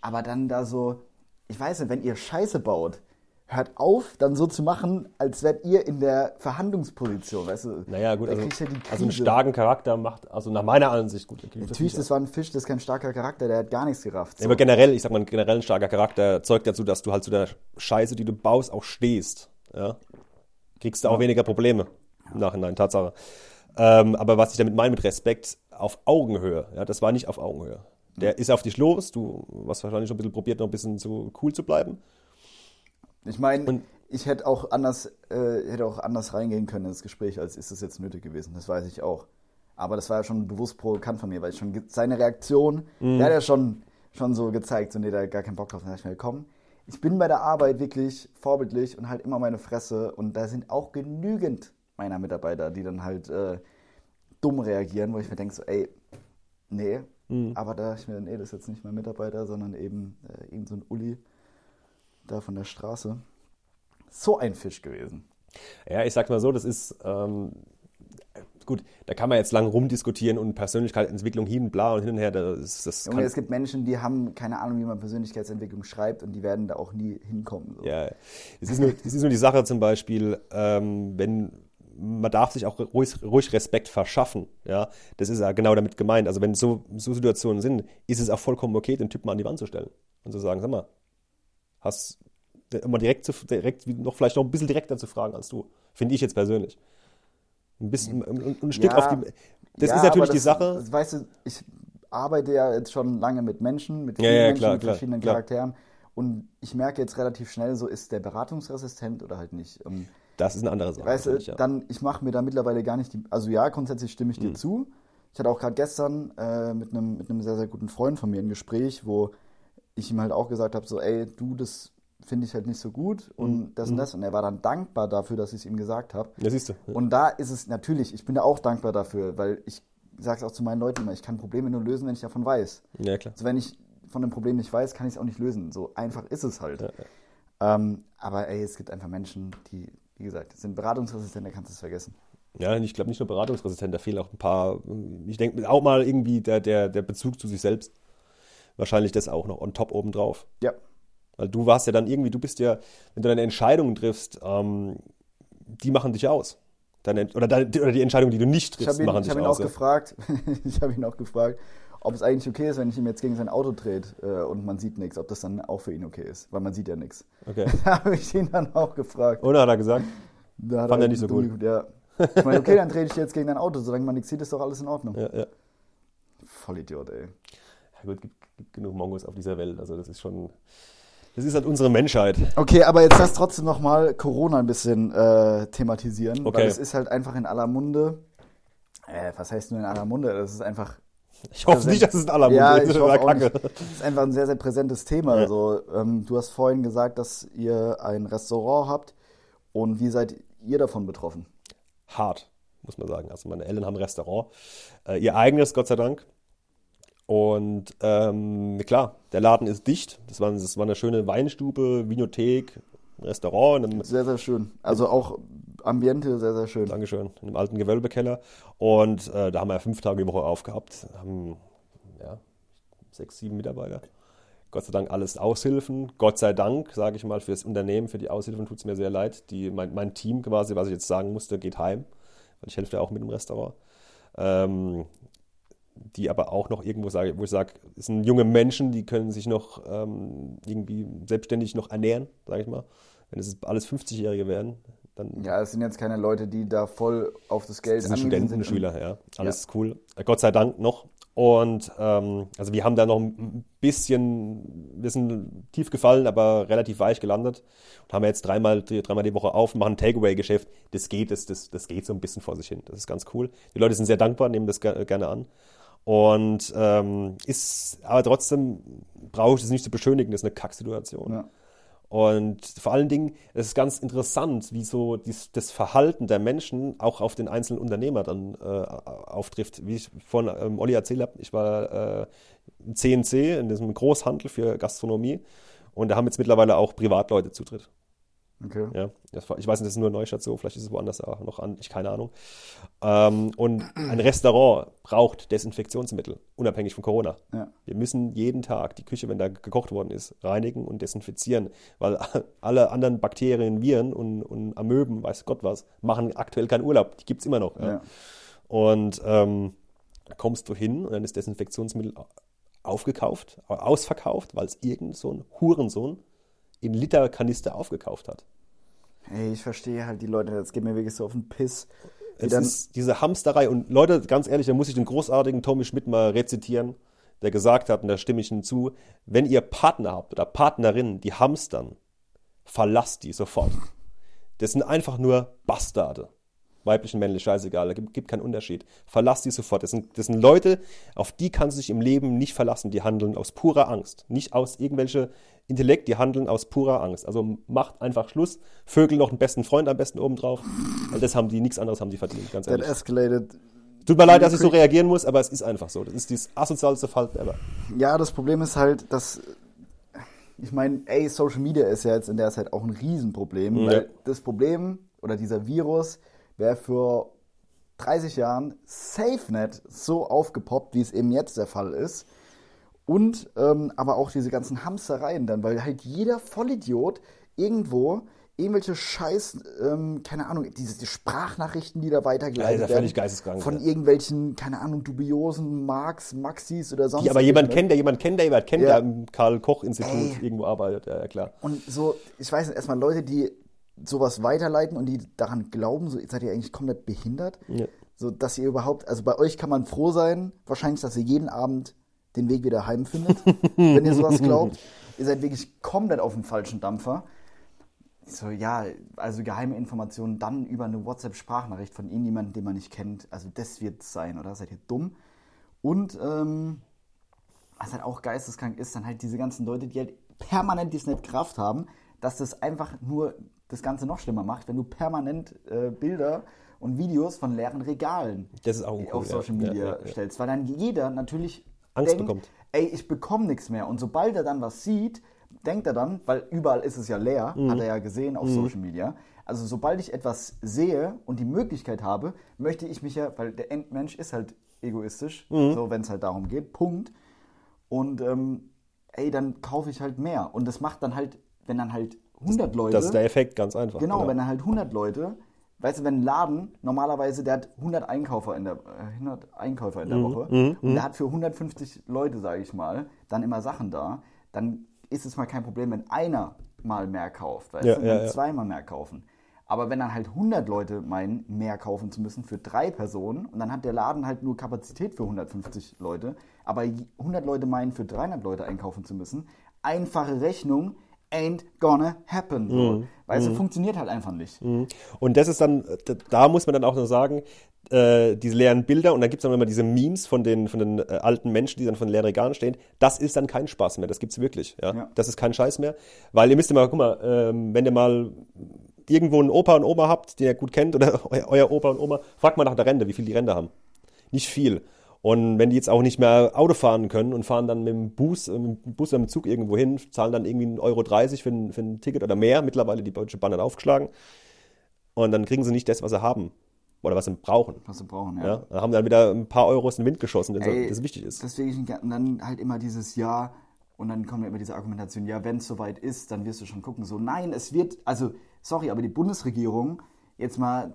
Aber dann da so, ich weiß nicht, wenn ihr Scheiße baut, hört auf, dann so zu machen, als wärt ihr in der Verhandlungsposition, weißt du? Naja, gut, also, ja also einen starken Charakter macht, also nach meiner Ansicht, gut. Natürlich, das war ein Fisch, das ist kein starker Charakter, der hat gar nichts gerafft. Ja, aber generell, ich sag mal, generell ein starker Charakter zeugt dazu, dass du halt zu der Scheiße, die du baust, auch stehst. Ja? Kriegst du auch weniger Probleme im Nachhinein, Tatsache. Ähm, aber was ich damit meine mit Respekt auf Augenhöhe, ja, das war nicht auf Augenhöhe. Der ist auf dich los, du hast wahrscheinlich schon ein bisschen probiert, noch ein bisschen so cool zu bleiben. Ich meine, ich hätte auch anders, äh, hätte auch anders reingehen können ins Gespräch, als ist es jetzt nötig gewesen. Das weiß ich auch. Aber das war ja schon bewusst provokant von mir, weil ich schon seine Reaktion, Mhm. der hat ja schon, schon so gezeigt, so nee, da hat gar keinen Bock drauf. Dann dachte ich mir, komm, ich bin bei der Arbeit wirklich vorbildlich und halt immer meine Fresse und da sind auch genügend meiner Mitarbeiter, die dann halt äh, dumm reagieren, wo ich mir denke so, ey, nee, Mhm. aber da dachte ich mir, nee, das ist jetzt nicht mein Mitarbeiter, sondern eben äh, irgend so ein Uli da von der Straße. So ein Fisch gewesen. Ja, ich sag mal so, das ist ähm, gut, da kann man jetzt lang rumdiskutieren und Persönlichkeitsentwicklung hin, bla und hin und her. Das, das Junge, es gibt Menschen, die haben keine Ahnung, wie man Persönlichkeitsentwicklung schreibt und die werden da auch nie hinkommen. So. Ja, es ist nur, es ist nur die Sache zum Beispiel, ähm, wenn man darf sich auch ruhig, ruhig Respekt verschaffen. Ja, das ist ja genau damit gemeint. Also wenn so, so Situationen sind, ist es auch vollkommen okay, den Typen an die Wand zu stellen und zu sagen, sag mal, hast immer direkt, zu, direkt noch vielleicht noch ein bisschen direkter zu fragen als du. Finde ich jetzt persönlich. Ein bisschen, ein, ein Stück Ja, auf die. Das Ja, ist natürlich aber die das, Sache. Das, weißt du, ich arbeite ja jetzt schon lange mit Menschen, mit vielen ja, Menschen, klar, mit klar, verschiedenen klar. Charakteren. Und ich merke jetzt relativ schnell, so ist der beratungsresistent oder halt nicht. Und Das ist eine andere Sache. Weißt du, dann, ich mache mir da mittlerweile gar nicht die. Also ja, grundsätzlich stimme ich dir Mhm. zu. Ich hatte auch gerade gestern äh, mit einem mit einem sehr, sehr guten Freund von mir ein Gespräch, wo ich ihm halt auch gesagt habe: so, ey, du, das finde ich halt nicht so gut Mhm. und das und das. Und er war dann dankbar dafür, dass ich es ihm gesagt habe. ja, siehst du. Und da ist es natürlich, ich bin da auch dankbar dafür, weil ich sage es auch zu meinen Leuten immer, ich kann Probleme nur lösen, wenn ich davon weiß. Ja, klar. Also wenn ich von einem Problem nicht weiß, kann ich es auch nicht lösen. So einfach ist es halt. Ähm, aber ey, es gibt einfach Menschen, die, wie gesagt, sind beratungsresistent, da kannst du es vergessen. Ja, ich glaube nicht nur beratungsresistent, da fehlen auch ein paar, ich denke auch mal irgendwie der, der, der Bezug zu sich selbst. Wahrscheinlich das auch noch on top obendrauf. Ja. Weil du warst ja dann irgendwie, du bist ja, wenn du deine Entscheidungen triffst, ähm, die machen dich aus. Deine, oder, deine, oder die Entscheidungen, die du nicht Ich triffst, habe ihn, machen ich dich hab ihn aus. auch gefragt, ich habe ihn auch gefragt, ob es eigentlich okay ist, wenn ich ihm jetzt gegen sein Auto dreht äh, und man sieht nichts, ob das dann auch für ihn okay ist, weil man sieht ja nichts. Okay. Da habe ich ihn dann auch gefragt. Oder hat er gesagt? Da Fand er halt nicht so gut. geguckt, Ja. Ich meine, okay, dann trete ich jetzt gegen dein Auto. Solange man nichts sieht, ist doch alles in Ordnung. Ja, ja. Vollidiot, ey. Ja, gut, gibt, gibt genug Mongos auf dieser Welt. Also das ist schon, das ist halt unsere Menschheit. Okay, aber jetzt lass trotzdem noch mal Corona ein bisschen äh, thematisieren, Okay. weil es ist halt einfach in aller Munde. Äh, was heißt nur in aller Munde? Das ist einfach, Ich hoffe Präsent. nicht, dass es in aller Munde ja, ist. ich Das hoffe kacke. Das ist einfach ein sehr, sehr präsentes Thema. Ja. Also, ähm, du hast vorhin gesagt, dass ihr ein Restaurant habt und wie seid ihr davon betroffen? hart, muss man sagen. Also meine Eltern haben ein Restaurant, äh, ihr eigenes, Gott sei Dank. Und ähm, klar, der Laden ist dicht. Das war, das war eine schöne Weinstube, Vinothek, Restaurant. Dann, Sehr, sehr schön. Also auch Ambiente, sehr, sehr schön. Dankeschön, in einem alten Gewölbekeller. Und äh, da haben wir fünf Tage die Woche aufgehabt. Haben ja, sechs, sieben Mitarbeiter. Gott sei Dank alles Aushilfen. Gott sei Dank, sage ich mal, für das Unternehmen, für die Aushilfen tut es mir sehr leid. Die, mein, mein Team quasi, was ich jetzt sagen musste, geht heim. Weil ich helfe ja auch mit dem Restaurant. Ähm, die aber auch noch irgendwo sage, wo ich sage, es sind junge Menschen, die können sich noch ähm, irgendwie selbstständig noch ernähren, sage ich mal. Wenn es alles 50-Jährige wären, dann Ja, es sind jetzt keine Leute, die da voll auf das Geld sind Studenten, sind. Schüler, ja. Alles ist cool. Gott sei Dank noch. Und ähm, also wir haben da noch ein bisschen, wir sind tief gefallen, aber relativ weich gelandet. Und haben jetzt dreimal, die- dreimal die Woche auf, machen ein Takeaway-Geschäft. Das geht, das, das, das geht so ein bisschen vor sich hin. Das ist ganz cool. Die Leute sind sehr dankbar, nehmen das ge- gerne an. Und ähm, ist, aber trotzdem brauche ich es nicht zu beschönigen, das ist eine Kacksituation. Ja. Und vor allen Dingen, es ist ganz interessant, wie so dies, das Verhalten der Menschen auch auf den einzelnen Unternehmer dann äh, auftrifft. Wie ich von ähm, Olli erzählt habe, ich war äh, im CNC, in diesem Großhandel für Gastronomie. Und da haben jetzt mittlerweile auch Privatleute Zutritt. Okay. Ja, ich weiß nicht, das ist nur Neustadt so, vielleicht ist es woanders auch noch an, ich keine Ahnung. Ähm, und ein Restaurant braucht Desinfektionsmittel, unabhängig von Corona. Ja. Wir müssen jeden Tag die Küche, wenn da gekocht worden ist, reinigen und desinfizieren, weil alle anderen Bakterien, Viren und, und Amöben, weiß Gott was, machen aktuell keinen Urlaub. Die gibt es immer noch. Ja. Ja. Und ähm, da kommst du hin und dann ist Desinfektionsmittel aufgekauft, ausverkauft, weil es irgend so ein Hurensohn in Literkanister aufgekauft hat. Ey, ich verstehe halt die Leute, das geht mir wirklich so auf den Piss. Es ist diese Hamsterei. Und Leute, ganz ehrlich, da muss ich den großartigen Tommy Schmidt mal rezitieren, der gesagt hat, und da stimme ich ihm zu, wenn ihr Partner habt oder Partnerinnen, die hamstern, verlasst die sofort. Das sind einfach nur Bastarde. Weiblich und männlich, scheißegal, da gibt, gibt keinen Unterschied. Verlass die sofort. Das sind, das sind Leute, auf die kannst du dich im Leben nicht verlassen. Die handeln aus purer Angst. Nicht aus irgendwelche Intellekt, die handeln aus purer Angst. Also macht einfach Schluss. Vögel noch einen besten Freund am besten obendrauf. Weil das haben die, nichts anderes haben die verdient, ganz that ehrlich. escalated. Tut mir leid, dass ich so reagieren muss, aber es ist einfach so. Das ist dieses asozialste Verhalten ever. Ja, das Problem ist halt, dass. Ich meine, ey, Social Media ist ja jetzt in der Zeit auch ein Riesenproblem, Ja. weil das Problem oder dieser Virus wäre für 30 Jahren safe nicht so aufgepoppt, wie es eben jetzt der Fall ist. Und ähm, aber auch diese ganzen Hamstereien dann, weil halt jeder Vollidiot irgendwo irgendwelche Scheiß, ähm, keine Ahnung, diese die Sprachnachrichten, die da weitergeleitet ja werden. völlig geisteskrank, Von ja. irgendwelchen, keine Ahnung, dubiosen Marks, Maxis oder sonst Die aber jemand kennt, der jemand kennt, der jemand kennt, Ja. der im Karl-Koch-Institut irgendwo arbeitet. Ja, ja, klar. Und so, ich weiß nicht, erstmal Leute, die sowas weiterleiten und die daran glauben, so seid ihr eigentlich komplett behindert. Ja. So, dass ihr überhaupt, also bei euch kann man froh sein, wahrscheinlich, dass ihr jeden Abend den Weg wieder heim findet, wenn ihr sowas glaubt. Ihr seid wirklich komplett auf dem falschen Dampfer. So, ja, also geheime Informationen dann über eine WhatsApp-Sprachnachricht von irgendjemandem, den man nicht kennt. Also das wird sein, oder? Seid ihr dumm? Und ähm, was halt auch geisteskrank ist, dann halt diese ganzen Leute, die halt permanent die Kraft haben, dass das einfach nur das Ganze noch schlimmer macht, wenn du permanent äh, Bilder und Videos von leeren Regalen Das ist auch uncool, auf. Social Ja, Media ja, stellst, weil dann jeder natürlich Angst denkt, bekommt. ey, ich bekomme nichts mehr. Und sobald er dann was sieht, denkt er dann, weil überall ist es ja leer, Mhm. hat er ja gesehen auf Social Media. Also sobald ich etwas sehe und die Möglichkeit habe, möchte ich mich ja, weil der Endmensch ist halt egoistisch, Mhm. so wenn es halt darum geht, Punkt. Und ähm, ey, dann kaufe ich halt mehr. Und das macht dann halt, wenn dann halt 100 Leute. Das ist der Effekt, ganz einfach. Genau, wenn er halt 100 Leute, weißt du, wenn ein Laden normalerweise, der hat 100 Einkäufer in der, äh, 100 Einkäufer in der Mhm, Woche und der hat für 150 Leute, sage ich mal, dann immer Sachen da, dann ist es mal kein Problem, wenn einer mal mehr kauft, weißt Ja, du, ja, wenn ja. zweimal mehr kaufen. Aber wenn dann halt 100 Leute meinen, mehr kaufen zu müssen für drei Personen und dann hat der Laden halt nur Kapazität für 150 Leute, aber 100 Leute meinen, für 300 Leute einkaufen zu müssen, einfache Rechnung, ain't gonna happen. Mhm. Weil es funktioniert halt einfach nicht. Und das ist dann, da muss man dann auch noch sagen, äh, diese leeren Bilder und dann gibt es dann immer diese Memes von den, von den äh, alten Menschen, die dann von leeren Regalen stehen. Das ist dann kein Spaß mehr, das gibt's wirklich. Ja? Ja. Das ist kein Scheiß mehr. Weil ihr müsst immer, guck mal, ähm, wenn ihr mal irgendwo einen Opa und Oma habt, den ihr gut kennt, oder eu- euer Opa und Oma, fragt mal nach der Rente, wie viel die Rente haben. Nicht viel. Und wenn die jetzt auch nicht mehr Auto fahren können und fahren dann mit dem Bus, äh, mit dem Bus oder mit dem Zug irgendwo hin, zahlen dann irgendwie 1,30 Euro für ein, für ein Ticket oder mehr, mittlerweile die Deutsche Bahn hat aufgeschlagen. Und dann kriegen sie nicht das, was sie haben. Oder was sie brauchen. Was sie brauchen, ja. Ja, dann haben dann wieder ein paar Euros in den Wind geschossen, das, Ey, das wichtig ist. Deswegen und dann halt immer dieses Ja und dann kommt ja immer diese Argumentation, ja, wenn es soweit ist, dann wirst du schon gucken. So, nein, es wird, also, sorry, aber die Bundesregierung, jetzt mal,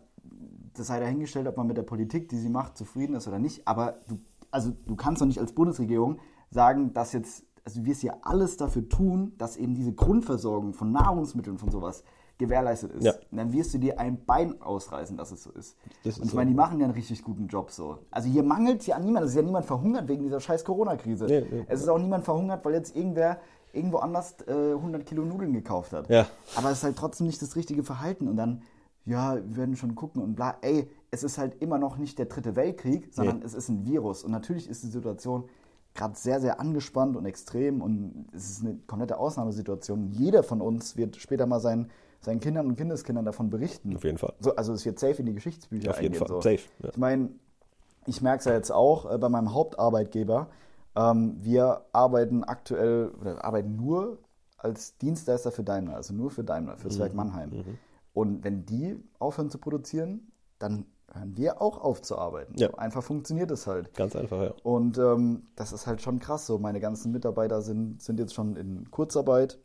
das sei dahingestellt, ob man mit der Politik, die sie macht, zufrieden ist oder nicht, aber du, also du kannst doch nicht als Bundesregierung sagen, dass jetzt, also du wirst ja alles dafür tun, dass eben diese Grundversorgung von Nahrungsmitteln von sowas gewährleistet ist. Ja. Und dann wirst du dir ein Bein ausreißen, dass es so ist. Ist und ich so. meine, die machen ja einen richtig guten Job so. Also hier mangelt es ja an niemand. Es ist ja niemand verhungert wegen dieser scheiß Corona-Krise. Nee, nee. es ist auch niemand verhungert, weil jetzt irgendwer irgendwo anders äh, 100 Kilo Nudeln gekauft hat. Ja. Aber es ist halt trotzdem nicht das richtige Verhalten. Und dann, ja, wir werden schon gucken und bla. Ey, es ist halt immer noch nicht der dritte Weltkrieg, sondern Nee. es ist ein Virus. Und natürlich ist die Situation gerade sehr, sehr angespannt und extrem. Und es ist eine komplette Ausnahmesituation. Jeder von uns wird später mal seinen, seinen Kindern und Kindeskindern davon berichten. Auf jeden Fall. So, also es wird safe in die Geschichtsbücher Auf jeden eingehen. Fall, So. safe, ja. Ich meine, ich merke es ja jetzt auch äh, bei meinem Hauptarbeitgeber. Ähm, wir arbeiten aktuell oder arbeiten nur als Dienstleister für Daimler, also nur für Daimler, fürs Mhm. Werk Mannheim. Und wenn die aufhören zu produzieren, dann hören wir auch auf zu arbeiten. Ja. So einfach funktioniert es halt. Ganz einfach, ja. Und ähm, das ist halt schon krass. So, meine ganzen Mitarbeiter sind, sind jetzt schon in Kurzarbeit.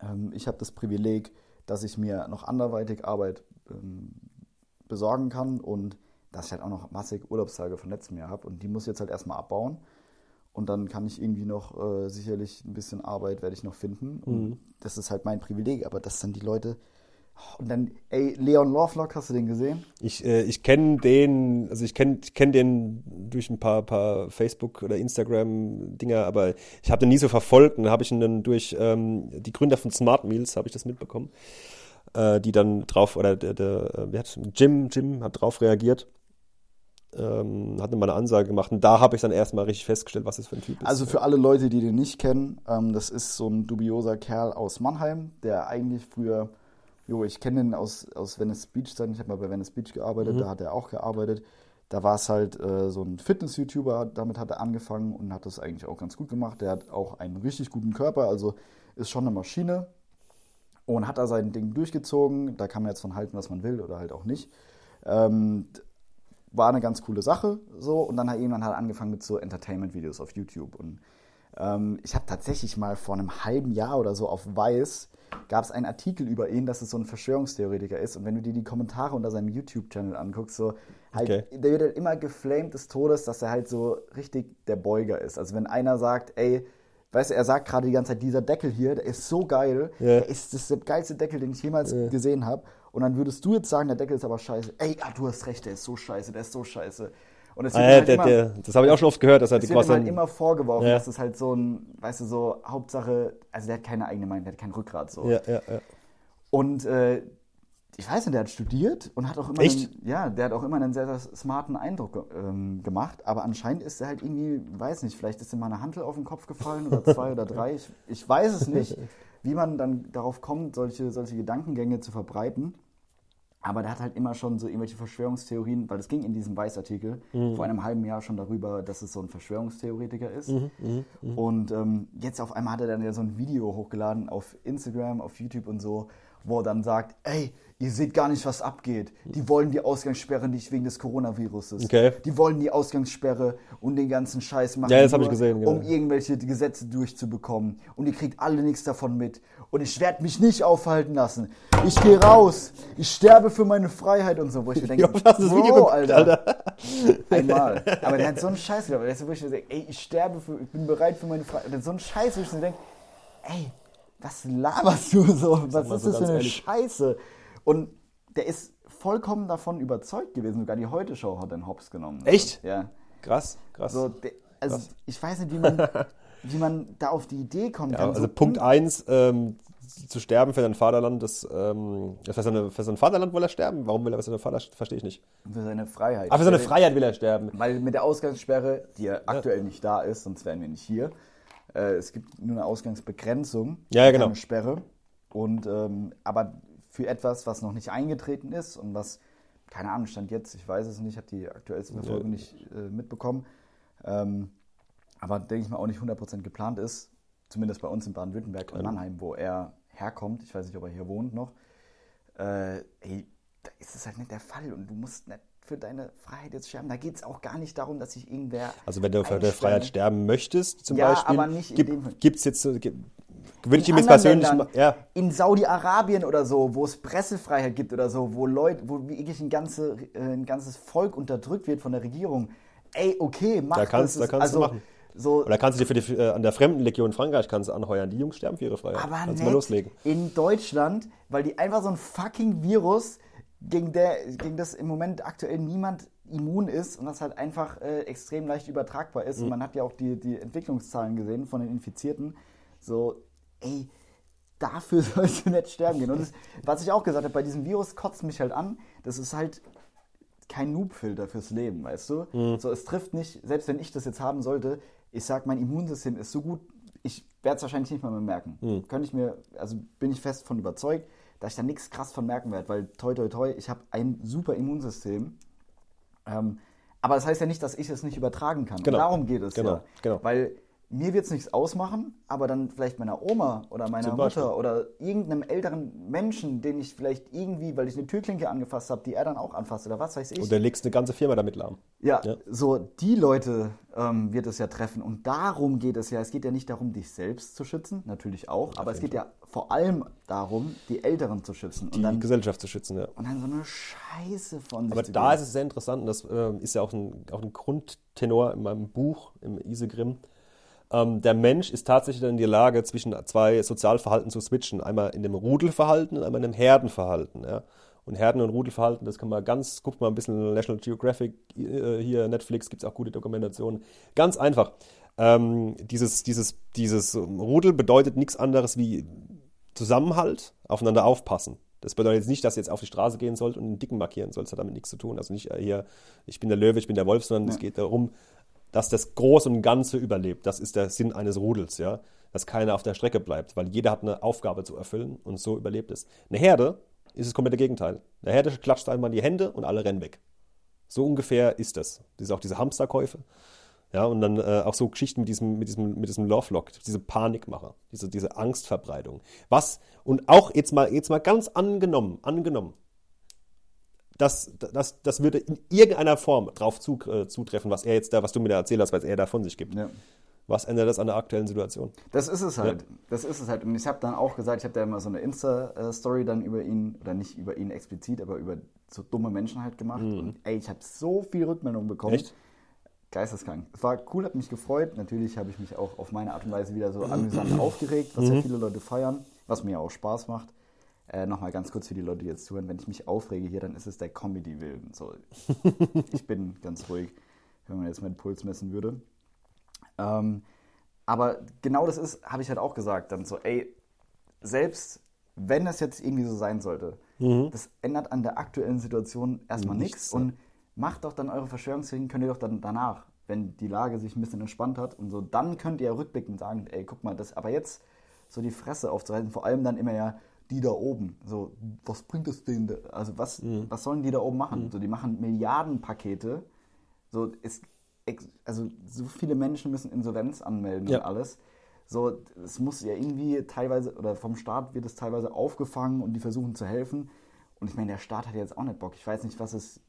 Ähm, ich habe das Privileg, dass ich mir noch anderweitig Arbeit ähm, besorgen kann und dass ich halt auch noch massig Urlaubstage von letztem Jahr habe. Und die muss ich jetzt halt erstmal abbauen. Und dann kann ich irgendwie noch äh, sicherlich ein bisschen Arbeit werde ich noch finden. Und das ist halt mein Privileg. Aber das sind die Leute. Und dann, ey, Leon Lovelock, hast du den gesehen? Ich, äh, ich kenne den, also ich kenne ich kenn den durch ein paar, paar Facebook- oder Instagram-Dinger, aber ich habe den nie so verfolgt und habe ich ihn dann durch ähm, die Gründer von Smart Meals, habe ich das mitbekommen, äh, die dann drauf, oder der, der äh, wie hat, Jim, Jim hat drauf reagiert, ähm, hat mal eine Ansage gemacht und da habe ich dann erstmal richtig festgestellt, was das für ein Typ ist. Also für alle Leute, die den nicht kennen, ähm, das ist so ein dubioser Kerl aus Mannheim, der eigentlich früher, jo, ich kenne ihn aus, aus Venice Beach Zeiten, ich habe mal bei Venice Beach gearbeitet, da hat er auch gearbeitet. Da war es halt äh, so ein Fitness-YouTuber, damit hat er angefangen und hat das eigentlich auch ganz gut gemacht. Der hat auch einen richtig guten Körper, also ist schon eine Maschine und hat da sein Ding durchgezogen. Da kann man jetzt von halten, was man will oder halt auch nicht. Ähm, war eine ganz coole Sache so und dann hat irgendwann halt angefangen mit so Entertainment-Videos auf YouTube und ich habe tatsächlich mal vor einem halben Jahr oder so auf Weiß gab es einen Artikel über ihn, dass es so ein Verschwörungstheoretiker ist und wenn du dir die Kommentare unter seinem YouTube-Channel anguckst, so halt, Okay. der wird halt immer geflamed des Todes, dass er halt so richtig der Beuger ist. Also wenn einer sagt, ey, weißt du, er sagt gerade die ganze Zeit, dieser Deckel hier, der ist so geil, Ja. der ist das ist der geilste Deckel, den ich jemals gesehen habe. Und dann würdest du jetzt sagen, der Deckel ist aber scheiße. Ey, ah, du hast recht, der ist so scheiße, der ist so scheiße. Und es ah, ja, halt der, immer, der, das habe ich auch schon oft gehört, dass er es die wird ihm halt immer vorgeworfen, Ja. dass es halt so ein, weißt du, so Hauptsache, also der hat keine eigene Meinung, der hat kein Rückgrat so. ja, ja, ja. Und äh, ich weiß nicht, der hat studiert und hat auch immer Echt? Einen, ja, der hat auch immer einen sehr, sehr smarten Eindruck ähm, gemacht, aber anscheinend ist er halt irgendwie, weiß nicht, vielleicht ist ihm mal eine Hantel auf den Kopf gefallen oder zwei oder drei, ich, ich weiß es nicht, wie man dann darauf kommt, solche, solche Gedankengänge zu verbreiten. Aber der hat halt immer schon so irgendwelche Verschwörungstheorien, weil es ging in diesem Weißartikel vor einem halben Jahr schon darüber, dass es so ein Verschwörungstheoretiker ist. Und ähm, jetzt auf einmal hat er dann ja so ein Video hochgeladen auf Instagram, auf YouTube und so, wo er dann sagt, ey, ihr seht gar nicht, was abgeht. Die wollen die Ausgangssperre nicht wegen des Coronaviruses. Okay. Die wollen die Ausgangssperre und den ganzen Scheiß machen, Ja, das hab ich nur, gesehen, genau. um irgendwelche Gesetze durchzubekommen. Und ihr kriegt alle nichts davon mit. Und ich werde mich nicht aufhalten lassen. Ich gehe raus. Ich sterbe für meine Freiheit und so. Wo ich mir denke, Ja, das Video Bro, geguckt, Alter. Einmal. Aber der hat so einen Scheiß gehabt. Weißt du, wo ich mir denke, ey, ich sterbe für, ich bin bereit für meine Freiheit. Der hat so einen Scheiß, wo ich mir denke, ey, was laberst du so? Was ist so das für eine ehrlich. Scheiße? Und der ist vollkommen davon überzeugt gewesen. Sogar die Heute-Show hat den Hops genommen. Echt? Ja. Krass, krass. So, der, also ich weiß nicht, wie man, wie man da auf die Idee kommen ja, also so Punkt un- eins, ähm, zu sterben für sein Vaterland, das, ähm, für, seine, für sein Vaterland will er sterben. Warum will er für seine Vater, verstehe ich nicht. Für seine Freiheit. Ah, für seine Freiheit will er sterben. Weil mit der Ausgangssperre, die ja aktuell nicht da ist, sonst wären wir nicht hier. Äh, es gibt nur eine Ausgangsbegrenzung, Ja, ja, genau. keine Sperre. Und ähm, aber für etwas, was noch nicht eingetreten ist und was, keine Ahnung, stand jetzt, ich weiß es nicht, habe die aktuellste Verfolgung nicht äh, mitbekommen. Ähm, aber denke ich mal auch nicht 100% geplant ist, zumindest bei uns in Baden-Württemberg und Mannheim, wo er herkommt. Ich weiß nicht, ob er hier wohnt noch. Äh, ey, da ist es halt nicht der Fall und du musst nicht für deine Freiheit jetzt sterben. Da geht es auch gar nicht darum, dass sich irgendwer. Also wenn du für deine. Freiheit sterben möchtest, zum Ja, Beispiel, aber nicht in dem- gibt es jetzt, gibt- würde ich In ihm jetzt persönlich, Ländern, ja, In Saudi-Arabien oder so, wo es Pressefreiheit gibt oder so, wo Leute, wo wirklich ein, ganze, äh, ein ganzes Volk unterdrückt wird von der Regierung. Ey, okay, mach Da kannst- das. da kannst du also, machen. So, oder kannst du dir für die, äh, an der Fremdenlegion Frankreich kannst du anheuern. Die Jungs sterben für ihre Freiheit. aber kannst du mal loslegen. in Deutschland, weil die einfach so ein fucking Virus, gegen, der, gegen das im Moment aktuell niemand immun ist und das halt einfach äh, extrem leicht übertragbar ist. Und Mhm. man hat ja auch die, die Entwicklungszahlen gesehen von den Infizierten. So, ey, dafür sollst du nicht sterben gehen. Und das, was ich auch gesagt habe, bei diesem Virus kotzt mich halt an, das ist halt kein Noob-Filter fürs Leben, weißt du? Mhm. So, es trifft nicht, selbst wenn ich das jetzt haben sollte, ich sag, mein Immunsystem ist so gut, ich werde es wahrscheinlich nicht mal mehr merken. Mhm. Könnte ich mir, also bin ich fest von überzeugt, dass ich da nichts krass von merken werde, weil toi toi toi, ich habe ein super Immunsystem. Ähm, aber das heißt ja nicht, dass ich es nicht übertragen kann. Genau. Und darum geht es Genau, ja. genau. Weil mir wird es nichts ausmachen, aber dann vielleicht meiner Oma oder meiner. Mutter oder irgendeinem älteren Menschen, den ich vielleicht irgendwie, weil ich eine Türklinke angefasst habe, die er dann auch anfasst oder was weiß ich. Und dann legst du eine ganze Firma damit lahm. Ja, Ja. so die Leute ähm, wird es ja treffen. Und darum geht es ja. Es geht ja nicht darum, dich selbst zu schützen, natürlich auch, aber es geht ja vor allem darum, die Älteren zu schützen. Die und, dann, Gesellschaft zu schützen, ja. und dann so eine Scheiße von sich Aber da geben. ist es sehr interessant, und das ähm, ist ja auch ein, auch ein Grundtenor in meinem Buch, im Isegrim. Ähm, der Mensch ist tatsächlich dann in der Lage, zwischen zwei Sozialverhalten zu switchen. Einmal in dem Rudelverhalten und einmal in dem Herdenverhalten. Ja? Und Herden- und Rudelverhalten, das kann man ganz, guckt mal ein bisschen National Geographic, äh, hier Netflix, gibt es auch gute Dokumentationen. Ganz einfach. Ähm, dieses, dieses, dieses Rudel bedeutet nichts anderes wie Zusammenhalt, aufeinander aufpassen. Das bedeutet jetzt nicht, dass ihr jetzt auf die Straße gehen sollt und einen Dicken markieren sollt. Das hat damit nichts zu tun. Also nicht äh, hier, ich bin der Löwe, ich bin der Wolf, sondern es geht darum, dass das Große und Ganze überlebt. Das ist der Sinn eines Rudels, ja. Dass keiner auf der Strecke bleibt, weil jeder hat eine Aufgabe zu erfüllen und so überlebt es. Eine Herde ist das komplette Gegenteil. Eine Herde klatscht einmal in die Hände und alle rennen weg. So ungefähr ist das. Das ist auch diese Hamsterkäufe. Ja, und dann äh, auch so Geschichten mit diesem, mit diesem, mit diesem Lovelock, diese Panikmacher, diese, diese Angstverbreitung. Was, und auch jetzt mal, jetzt mal ganz angenommen, angenommen, das, das, das würde in irgendeiner Form drauf zu, äh, zutreffen, was er jetzt da, was du mir da erzählt hast, was er da von sich gibt. Ja. Was ändert das an der aktuellen Situation? Das ist es halt. Das ist es halt. Und ich habe dann auch gesagt, ich habe da immer so eine Insta-Story dann über ihn, oder nicht über ihn explizit, aber über so dumme Menschen halt gemacht. Und ey, ich habe so viel Rückmeldung bekommen. Echt? Geisteskrank. Es war cool, hat mich gefreut. Natürlich habe ich mich auch auf meine Art und Weise wieder so amüsant aufgeregt, was ja viele Leute feiern, was mir auch Spaß macht. Äh, Nochmal ganz kurz für die Leute, die jetzt zuhören, wenn ich mich aufrege hier, dann ist es der Comedy-Willen. So, ich bin ganz ruhig, wenn man jetzt meinen Puls messen würde. Ähm, aber genau das ist, habe ich halt auch gesagt, dann so, ey, selbst wenn das jetzt irgendwie so sein sollte, das ändert an der aktuellen Situation erstmal Nichts. Und macht doch dann eure Verschwörungstheorien, könnt ihr doch dann danach, wenn die Lage sich ein bisschen entspannt hat und so, dann könnt ihr ja rückblickend sagen, ey, guck mal, das, aber jetzt so die Fresse aufzuhalten, vor allem dann immer ja die da oben. So, was bringt es denen? da? Also was, was sollen die da oben machen? So, die machen Milliardenpakete. So, es, also so viele Menschen müssen Insolvenz anmelden Ja. und alles. So, es muss ja irgendwie teilweise, oder vom Staat wird es teilweise aufgefangen und die versuchen zu helfen. Und ich meine, der Staat hat jetzt auch nicht Bock. Ich weiß nicht, was es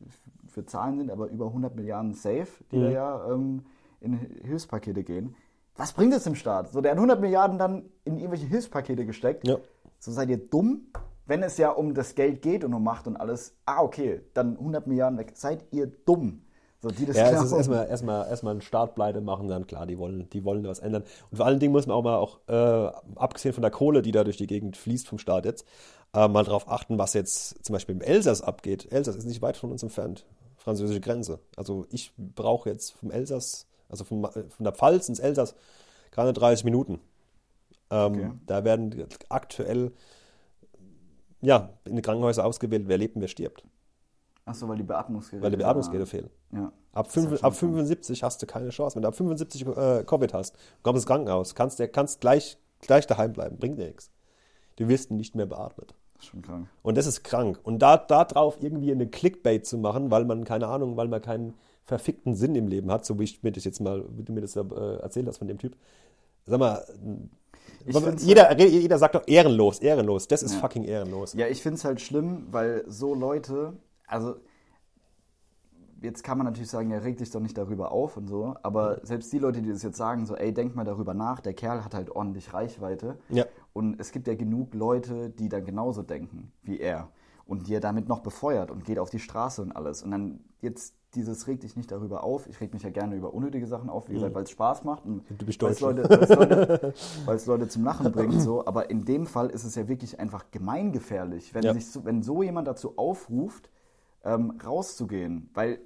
für Zahlen sind, aber über 100 Milliarden safe, die da ja ähm, in Hilfspakete gehen. Was bringt es dem Staat? So, der hat 100 Milliarden dann in irgendwelche Hilfspakete gesteckt. Ja. So seid ihr dumm, wenn es ja um das Geld geht und um Macht und alles. Ah, okay, dann 100 Milliarden weg. Seid ihr dumm? So, die das Ja, es ist erstmal, erstmal, erstmal einen Startpleite machen, dann klar, die wollen, die wollen was ändern. Und vor allen Dingen muss man auch mal auch, äh, abgesehen von der Kohle, die da durch die Gegend fließt vom Staat jetzt, äh, mal darauf achten, was jetzt zum Beispiel im Elsass abgeht. Elsass ist nicht weit von uns entfernt, französische Grenze. Also ich brauche jetzt vom Elsass, also vom, äh, von der Pfalz ins Elsass, gerade 30 Minuten. Ähm, Okay. Da werden aktuell ja, in den Krankenhäusern ausgewählt, wer lebt und wer stirbt, Achso, weil die Beatmungsgeräte. weil die Beatmungsgeräte fehlen. Ja. Ab, ist fünf, halt schon ab so. 75 hast du keine Chance. Wenn du ab 75 äh, Covid hast, kommst ins Krankenhaus, kannst, der, kannst gleich, gleich daheim bleiben, bringt dir nichts. Du wirst nicht mehr beatmet. Das ist schon krank. Und das ist krank. Und da, da drauf irgendwie eine Clickbait zu machen, weil man, keine Ahnung, weil man keinen verfickten Sinn im Leben hat, so wie ich mir das jetzt mal, wie du mir das äh, erzählt hast von dem Typ. Sag mal, jeder, jeder sagt doch ehrenlos, ehrenlos. Das ist Ja. fucking ehrenlos. Ja, ich finde es halt schlimm, weil so Leute, also jetzt kann man natürlich sagen, ja, reg dich doch nicht darüber auf und so, aber selbst die Leute, die das jetzt sagen, so, ey, denk mal darüber nach, der Kerl hat halt ordentlich Reichweite. Ja. Und es gibt ja genug Leute, die dann genauso denken wie er und die er damit noch befeuert und geht auf die Straße und alles. Und dann jetzt dieses reg dich nicht darüber auf. Ich reg mich ja gerne über unnötige Sachen auf, wie gesagt, weil es Spaß macht und Mhm. Weil es. Leute, weil's Leute, weil's Leute zum Lachen bringt. So. Aber in dem Fall ist es ja wirklich einfach gemeingefährlich, wenn, Ja. sich so, wenn so jemand dazu aufruft, ähm, rauszugehen. Weil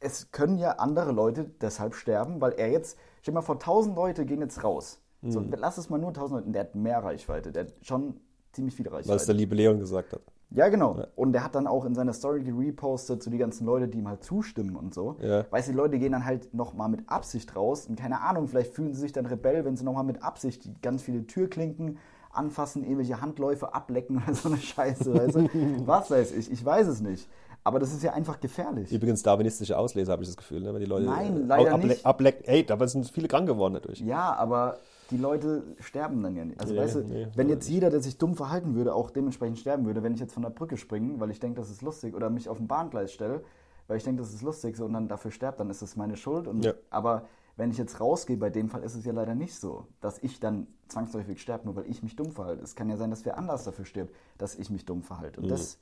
es können ja andere Leute deshalb sterben, weil er jetzt, stell dir mal vor, tausend Leute gehen jetzt raus. So, Mhm. lass es mal nur tausend Leute, der hat mehr Reichweite, der hat schon ziemlich viel Weil es Reichweite. der liebe Leon gesagt hat. Ja, genau. Und der hat dann auch in seiner Story gerepostet zu die ganzen Leute, die ihm halt zustimmen und so. Ja. Weißt du, die Leute gehen dann halt nochmal mit Absicht raus und keine Ahnung, vielleicht fühlen sie sich dann Rebell, wenn sie nochmal mit Absicht ganz viele Türklinken anfassen, irgendwelche Handläufe ablecken oder so eine Scheiße, weißt du? Was weiß ich, ich weiß es nicht. Aber das ist ja einfach gefährlich. Übrigens darwinistische Auslese, habe ich das Gefühl, ne? wenn die Leute Nein, äh, leider able- nicht. ablecken. Ey, es sind viele krank geworden dadurch. Ja, aber die Leute sterben dann ja nicht. Also Nee, weißt du, nee, wenn jetzt jeder, der sich dumm verhalten würde, auch dementsprechend sterben würde, wenn ich jetzt von der Brücke springe, weil ich denke, das ist lustig, oder mich auf ein Bahngleis stelle, weil ich denke, das ist lustig, so und dann dafür sterbt, dann ist das meine Schuld. Und, Ja. Aber wenn ich jetzt rausgehe, bei dem Fall ist es ja leider nicht so, dass ich dann zwangsläufig sterbe, nur weil ich mich dumm verhalte. Es kann ja sein, dass wer anders dafür stirbt, dass ich mich dumm verhalte. Mhm. Und das,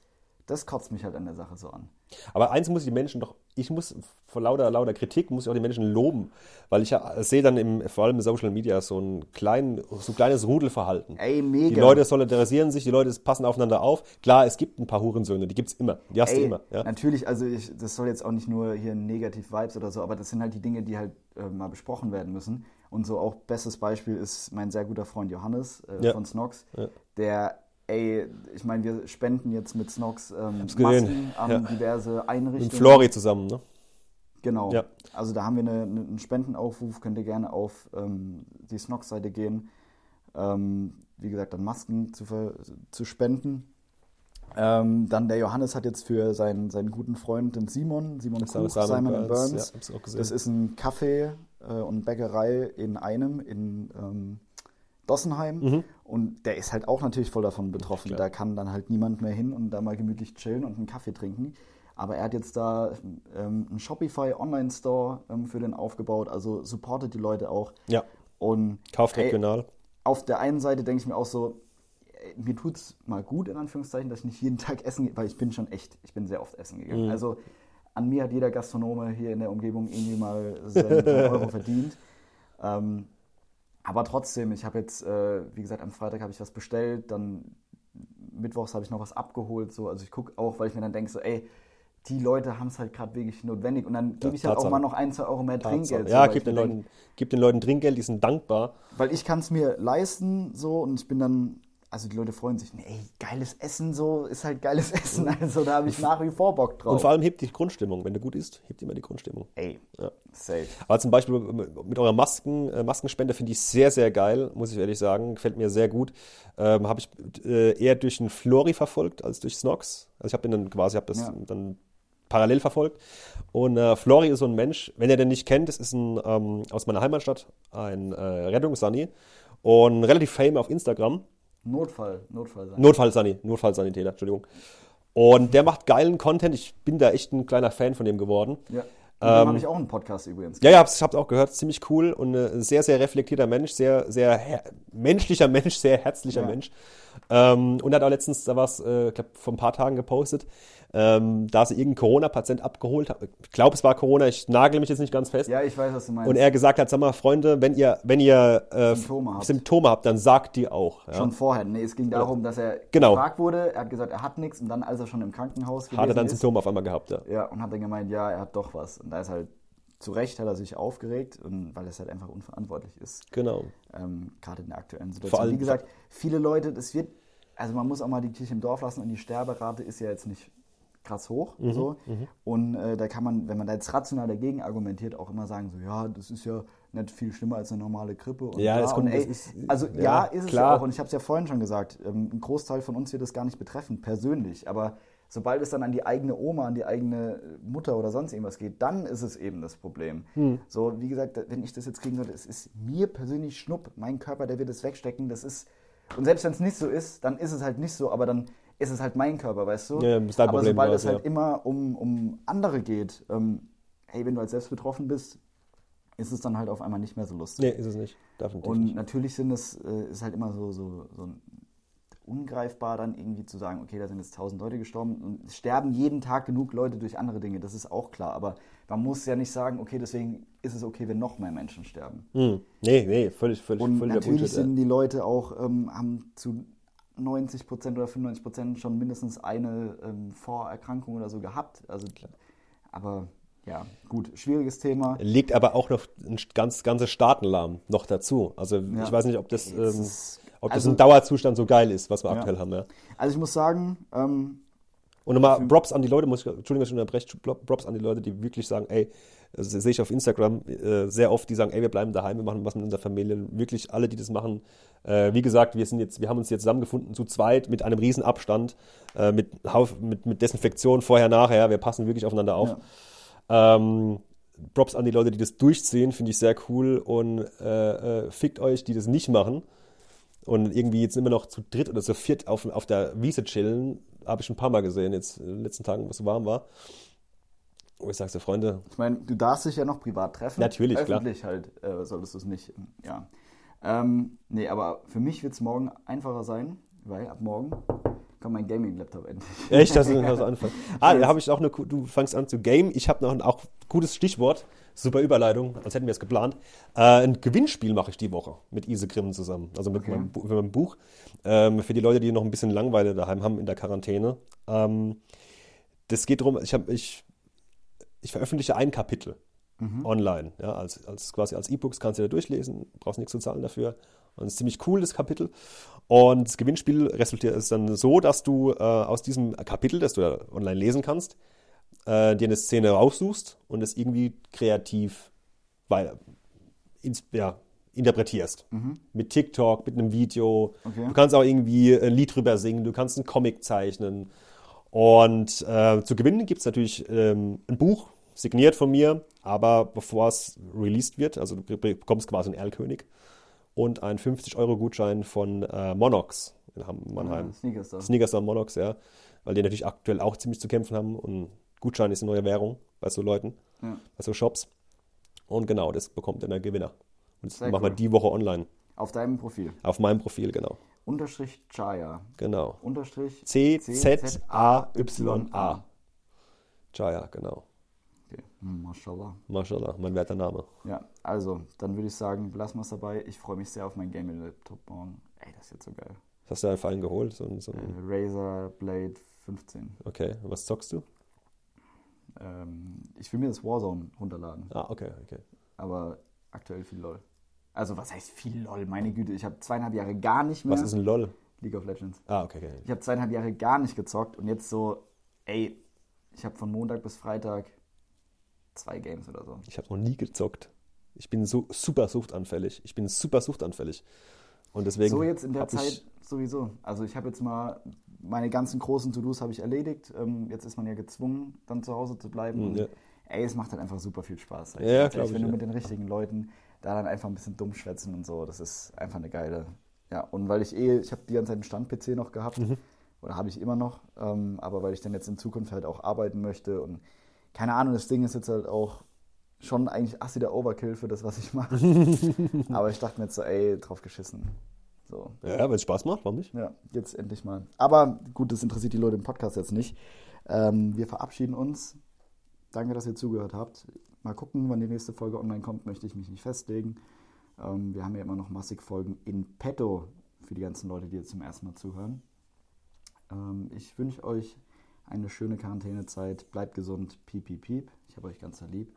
das kotzt mich halt an der Sache so an. Aber eins muss ich die Menschen doch, ich muss vor lauter, lauter Kritik, muss ich auch die Menschen loben, weil ich ja sehe dann im, vor allem in Social Media so ein, klein, so ein kleines Rudelverhalten. Ey, mega. Die Leute solidarisieren sich, die Leute passen aufeinander auf. Klar, es gibt ein paar Hurensöhne, die gibt es immer, die hast du Ey, immer. Ja? Natürlich, also ich, das soll jetzt auch nicht nur hier Negativ-Vibes oder so, aber das sind halt die Dinge, die halt äh, mal besprochen werden müssen. Und so auch bestes Beispiel ist mein sehr guter Freund Johannes äh, Ja. von Snox, Ja. der, ey, ich meine, wir spenden jetzt mit Snox ähm. Masken an Ja. diverse Mit Einrichtungen. Flori zusammen, ne? Genau. Ja. Also da haben wir eine, eine, einen Spendenaufruf, könnt ihr gerne auf ähm, die Snox-Seite gehen. Ähm, wie gesagt, dann Masken zu, zu spenden. Ähm, dann der Johannes hat jetzt für seinen, seinen guten Freund, den Simon, Simon Das Kuch, Simon Simon, Burns, ja, das ist ein Café äh, und Bäckerei in einem, in ähm, Dossenheim. Mhm. Und der ist halt auch natürlich voll davon betroffen. Klar. Da kann dann halt niemand mehr hin und da mal gemütlich chillen und einen Kaffee trinken. Aber er hat jetzt da ähm, einen Shopify Online-Store ähm, für den aufgebaut. Also supportet die Leute auch. Ja, Und kauft ey, regional. auf der einen Seite denke ich mir auch so, mir tut es mal gut, in Anführungszeichen, dass ich nicht jeden Tag essen gehe, weil ich bin schon echt, ich bin sehr oft essen gegangen. Mhm. Also an mir hat jeder Gastronome hier in der Umgebung irgendwie mal seinen Euro verdient. Ähm, aber trotzdem, ich habe jetzt, äh, wie gesagt, am Freitag habe ich was bestellt, dann mittwochs habe ich noch was abgeholt. So. Also ich gucke auch, weil ich mir dann denke, so, ey, die Leute haben es halt gerade wirklich notwendig. Und dann gebe ich halt auch Tatsache. mal noch ein, zwei Euro mehr Trinkgeld. so, ja, weil gib den, denk, Leuten, gib den Leuten Trinkgeld, die sind dankbar. weil ich kann es mir leisten so und ich bin dann, also die Leute freuen sich, nee, ey, geiles Essen so, ist halt geiles Essen, also da habe ich nach wie vor Bock drauf. Und vor allem hebt die Grundstimmung. Wenn du gut isst, hebt immer die Grundstimmung. ey, Ja. safe. Aber zum Beispiel mit eurer Masken, äh, Maskenspende finde ich sehr, sehr geil, muss ich ehrlich sagen. Gefällt mir sehr gut. Ähm, habe ich äh, eher durch den Flori verfolgt als durch Snox. Also ich habe den dann quasi, habe das Ja. dann parallel verfolgt. Und äh, Flori ist so ein Mensch, wenn ihr den nicht kennt, das ist ein ähm, aus meiner Heimatstadt, ein äh, Rettungssani und relativ fame auf Instagram. Notfall, Notfall sein. Notfallsani, Notfallsanitäter, Entschuldigung. Und der macht geilen Content. Ich bin da echt ein kleiner Fan von dem geworden. ja. Ähm, habe ich auch einen Podcast übrigens. Ja, ja, hab's, ich hab's auch gehört, ziemlich cool und ein sehr, sehr reflektierter Mensch, sehr, sehr her menschlicher Mensch, sehr herzlicher Ja. Mensch. Ähm, und er hat auch letztens da was, äh, ich glaube, vor ein paar Tagen gepostet, ähm, da sie irgendeinen Corona-Patient abgeholt hat. Ich glaube, es war Corona, ich nagel mich jetzt nicht ganz fest. Ja, ich weiß, was du meinst. Und er gesagt hat, sag mal, Freunde, wenn ihr, wenn ihr äh, Symptome habt. Symptome habt, dann sagt die auch. Ja. Schon vorher. Nee, es ging darum, dass er Genau. gefragt wurde, er hat gesagt, er hat nichts und dann, als er schon im Krankenhaus Hat er dann ist, Symptome auf einmal gehabt, ja. Ja, und hat dann gemeint, ja, er hat doch was. Und da ist halt, zu Recht hat er sich aufgeregt, und, weil es halt einfach unverantwortlich ist, Genau. ähm, gerade in der aktuellen Situation. Vor allem- Wie gesagt, viele Leute, das wird, also man muss auch mal die Kirche im Dorf lassen und die Sterberate ist ja jetzt nicht krass hoch. Mhm, so. Und äh, da kann man, wenn man da jetzt rational dagegen argumentiert, auch immer sagen, so, ja, das ist ja nicht viel schlimmer als eine normale Grippe. Und Ja, das kommt- und, ey, ist- also ja, ja, ist es klar. ja auch. Und ich habe es ja vorhin schon gesagt, ähm, ein Großteil von uns wird das gar nicht betreffen, persönlich. Aber sobald es dann an die eigene Oma, an die eigene Mutter oder sonst irgendwas geht, dann ist es eben das Problem. Hm. So, wie gesagt, wenn ich das jetzt kriegen sollte, es ist mir persönlich Schnupp. Mein Körper, der wird es wegstecken. Das ist, und selbst wenn es nicht so ist, dann ist es halt nicht so, aber dann ist es halt mein Körper, weißt du? Ja, ist dein aber Problem sobald es halt ja. immer um, um andere geht, ähm, hey, wenn du als selbst betroffen bist, ist es dann halt auf einmal nicht mehr so lustig. Nee, ist es nicht. Definitiv Und nicht. natürlich sind es, äh, ist halt immer so, so, so ungreifbar dann irgendwie zu sagen, okay, da sind jetzt tausend Leute gestorben und es sterben jeden Tag genug Leute durch andere Dinge, das ist auch klar. Aber man muss ja nicht sagen, okay, deswegen ist es okay, wenn noch mehr Menschen sterben. Hm. Nee, nee, völlig, völlig, Und völlig natürlich Bullshit, sind die Leute auch, ähm, haben zu 90 Prozent oder 95 Prozent schon mindestens eine ähm, Vorerkrankung oder so gehabt. Also, aber ja, gut, schwieriges Thema. Legt aber auch noch ein ganz, ganze Staaten lahm noch dazu. Also Ja. ich weiß nicht, ob das, ähm, ist- ob das also- ein Dauerzustand so geil ist, was wir Ja. aktuell haben. Ja. Also ich muss sagen, ähm, Und nochmal Props an die Leute, muss ich, Entschuldigung, dass ich unterbreche, Props an die Leute, die wirklich sagen, ey, das sehe ich auf Instagram äh, sehr oft, die sagen, ey, wir bleiben daheim, wir machen was mit unserer Familie. Wirklich alle, die das machen. Äh, wie gesagt, wir sind jetzt, wir haben uns jetzt zusammengefunden zu zweit mit einem riesen Abstand, äh, mit, mit, mit Desinfektion vorher, nachher. Wir passen wirklich aufeinander auf. Ähm, Props an die Leute, die das durchziehen, finde ich sehr cool. Und äh, äh, fickt euch, die das nicht machen. Und irgendwie jetzt immer noch zu dritt oder zu viert auf, auf der Wiese chillen, habe ich schon ein paar Mal gesehen, jetzt in den letzten Tagen, wo es so warm war. Und ich sage so, Freunde, Ich meine, du darfst dich ja noch privat treffen. Natürlich, klar. Öffentlich halt äh, solltest du es nicht. Ja. Ähm, nee, aber für mich wird es morgen einfacher sein, weil ab morgen kommt mein Gaming-Laptop endlich. echt, dass du das anfängst. Ah, da habe ich auch eine, du fangst an zu game. Ich habe noch ein auch gutes Stichwort, super Überleitung, als hätten wir es geplant. Äh, ein Gewinnspiel mache ich die Woche mit Ise Grimm zusammen, also mit, Okay. meinem, mit meinem Buch. Ähm, für die Leute, die noch ein bisschen Langeweile daheim haben in der Quarantäne. Ähm, das geht darum, ich, hab, ich, ich veröffentliche ein Kapitel online, ja, als, als quasi als E-Books kannst du da durchlesen, brauchst nichts zu zahlen dafür. Und es ist ziemlich cool, das Kapitel. Und das Gewinnspiel resultiert ist dann so, dass du äh, aus diesem Kapitel, das du da online lesen kannst, äh, dir eine Szene raussuchst und es irgendwie kreativ weil, ins, ja, interpretierst. Mit TikTok, mit einem Video. Okay. Du kannst auch irgendwie ein Lied drüber singen, du kannst einen Comic zeichnen. Und äh, zu gewinnen gibt es natürlich ähm, ein Buch, signiert von mir, aber bevor es released wird, also du bekommst quasi einen Erlkönig und einen 50-Euro-Gutschein von äh, Monox in Mannheim. Sneakers da. Sneakers und Monox, ja. Weil die natürlich aktuell auch ziemlich zu kämpfen haben und Gutschein ist eine neue Währung bei so Leuten, Ja. bei so Shops. Und genau, das bekommt dann der Gewinner. Und das Sehr machen cool. wir die Woche online. Auf deinem Profil. Auf meinem Profil, genau. Unterstrich Chaya. Genau. Unterstrich C-Z-A-Y-A. Jaya, genau. Okay. Mashallah. Mashallah, mein werter Name. Ja, also, dann würde ich sagen, belassen wir es dabei. Ich freue mich sehr auf mein Gaming-Laptop morgen. Ey, das ist jetzt so geil. Was hast du da für einen geholt? So, so Äh, ein, Razer Blade 15. okay, was zockst du? Ähm, ich will mir das Warzone runterladen, Ah, okay, okay. aber aktuell viel LOL. Also, was heißt viel LOL? Meine Güte, ich habe zweieinhalb Jahre gar nicht mehr. Was ist ein LOL? League of Legends. Ah, okay, okay. Ich habe zweieinhalb Jahre gar nicht gezockt und jetzt so, ey, ich habe von Montag bis Freitag zwei Games oder so. Ich habe noch nie gezockt. Ich bin so super suchtanfällig. Ich bin super suchtanfällig. Und deswegen So jetzt in der Zeit ich, sowieso. Also ich habe jetzt mal meine ganzen großen To-Dos habe ich erledigt. Ähm, jetzt ist man ja gezwungen, dann zu Hause zu bleiben. Und, ja. Ey, es macht halt einfach super viel Spaß. Ja, Ganz glaub ehrlich, ich, Wenn du ja. mit den richtigen Leuten da dann einfach ein bisschen dumm schwätzen und so, das ist einfach eine geile. Ja, und weil ich eh, ich habe die ganze Zeit einen Stand-PC noch gehabt, Mhm. oder habe ich immer noch, ähm, aber weil ich dann jetzt in Zukunft halt auch arbeiten möchte und keine Ahnung, das Ding ist jetzt halt auch schon eigentlich assi der Overkill für das, was ich mache. aber ich dachte mir jetzt so, ey, drauf geschissen. So. Ja, wenn es Spaß macht, warum nicht? Ja, jetzt endlich mal. Aber gut, das interessiert die Leute im Podcast jetzt nicht. Ähm, wir verabschieden uns. Danke, dass ihr zugehört habt. Mal gucken, wann die nächste Folge online kommt, möchte ich mich nicht festlegen. Ähm, wir haben ja immer noch massig Folgen in petto für die ganzen Leute, die jetzt zum ersten Mal zuhören. Ähm, ich wünsche euch eine schöne Quarantänezeit. Bleibt gesund. Piep, piep, piep. Ich habe euch ganz lieb.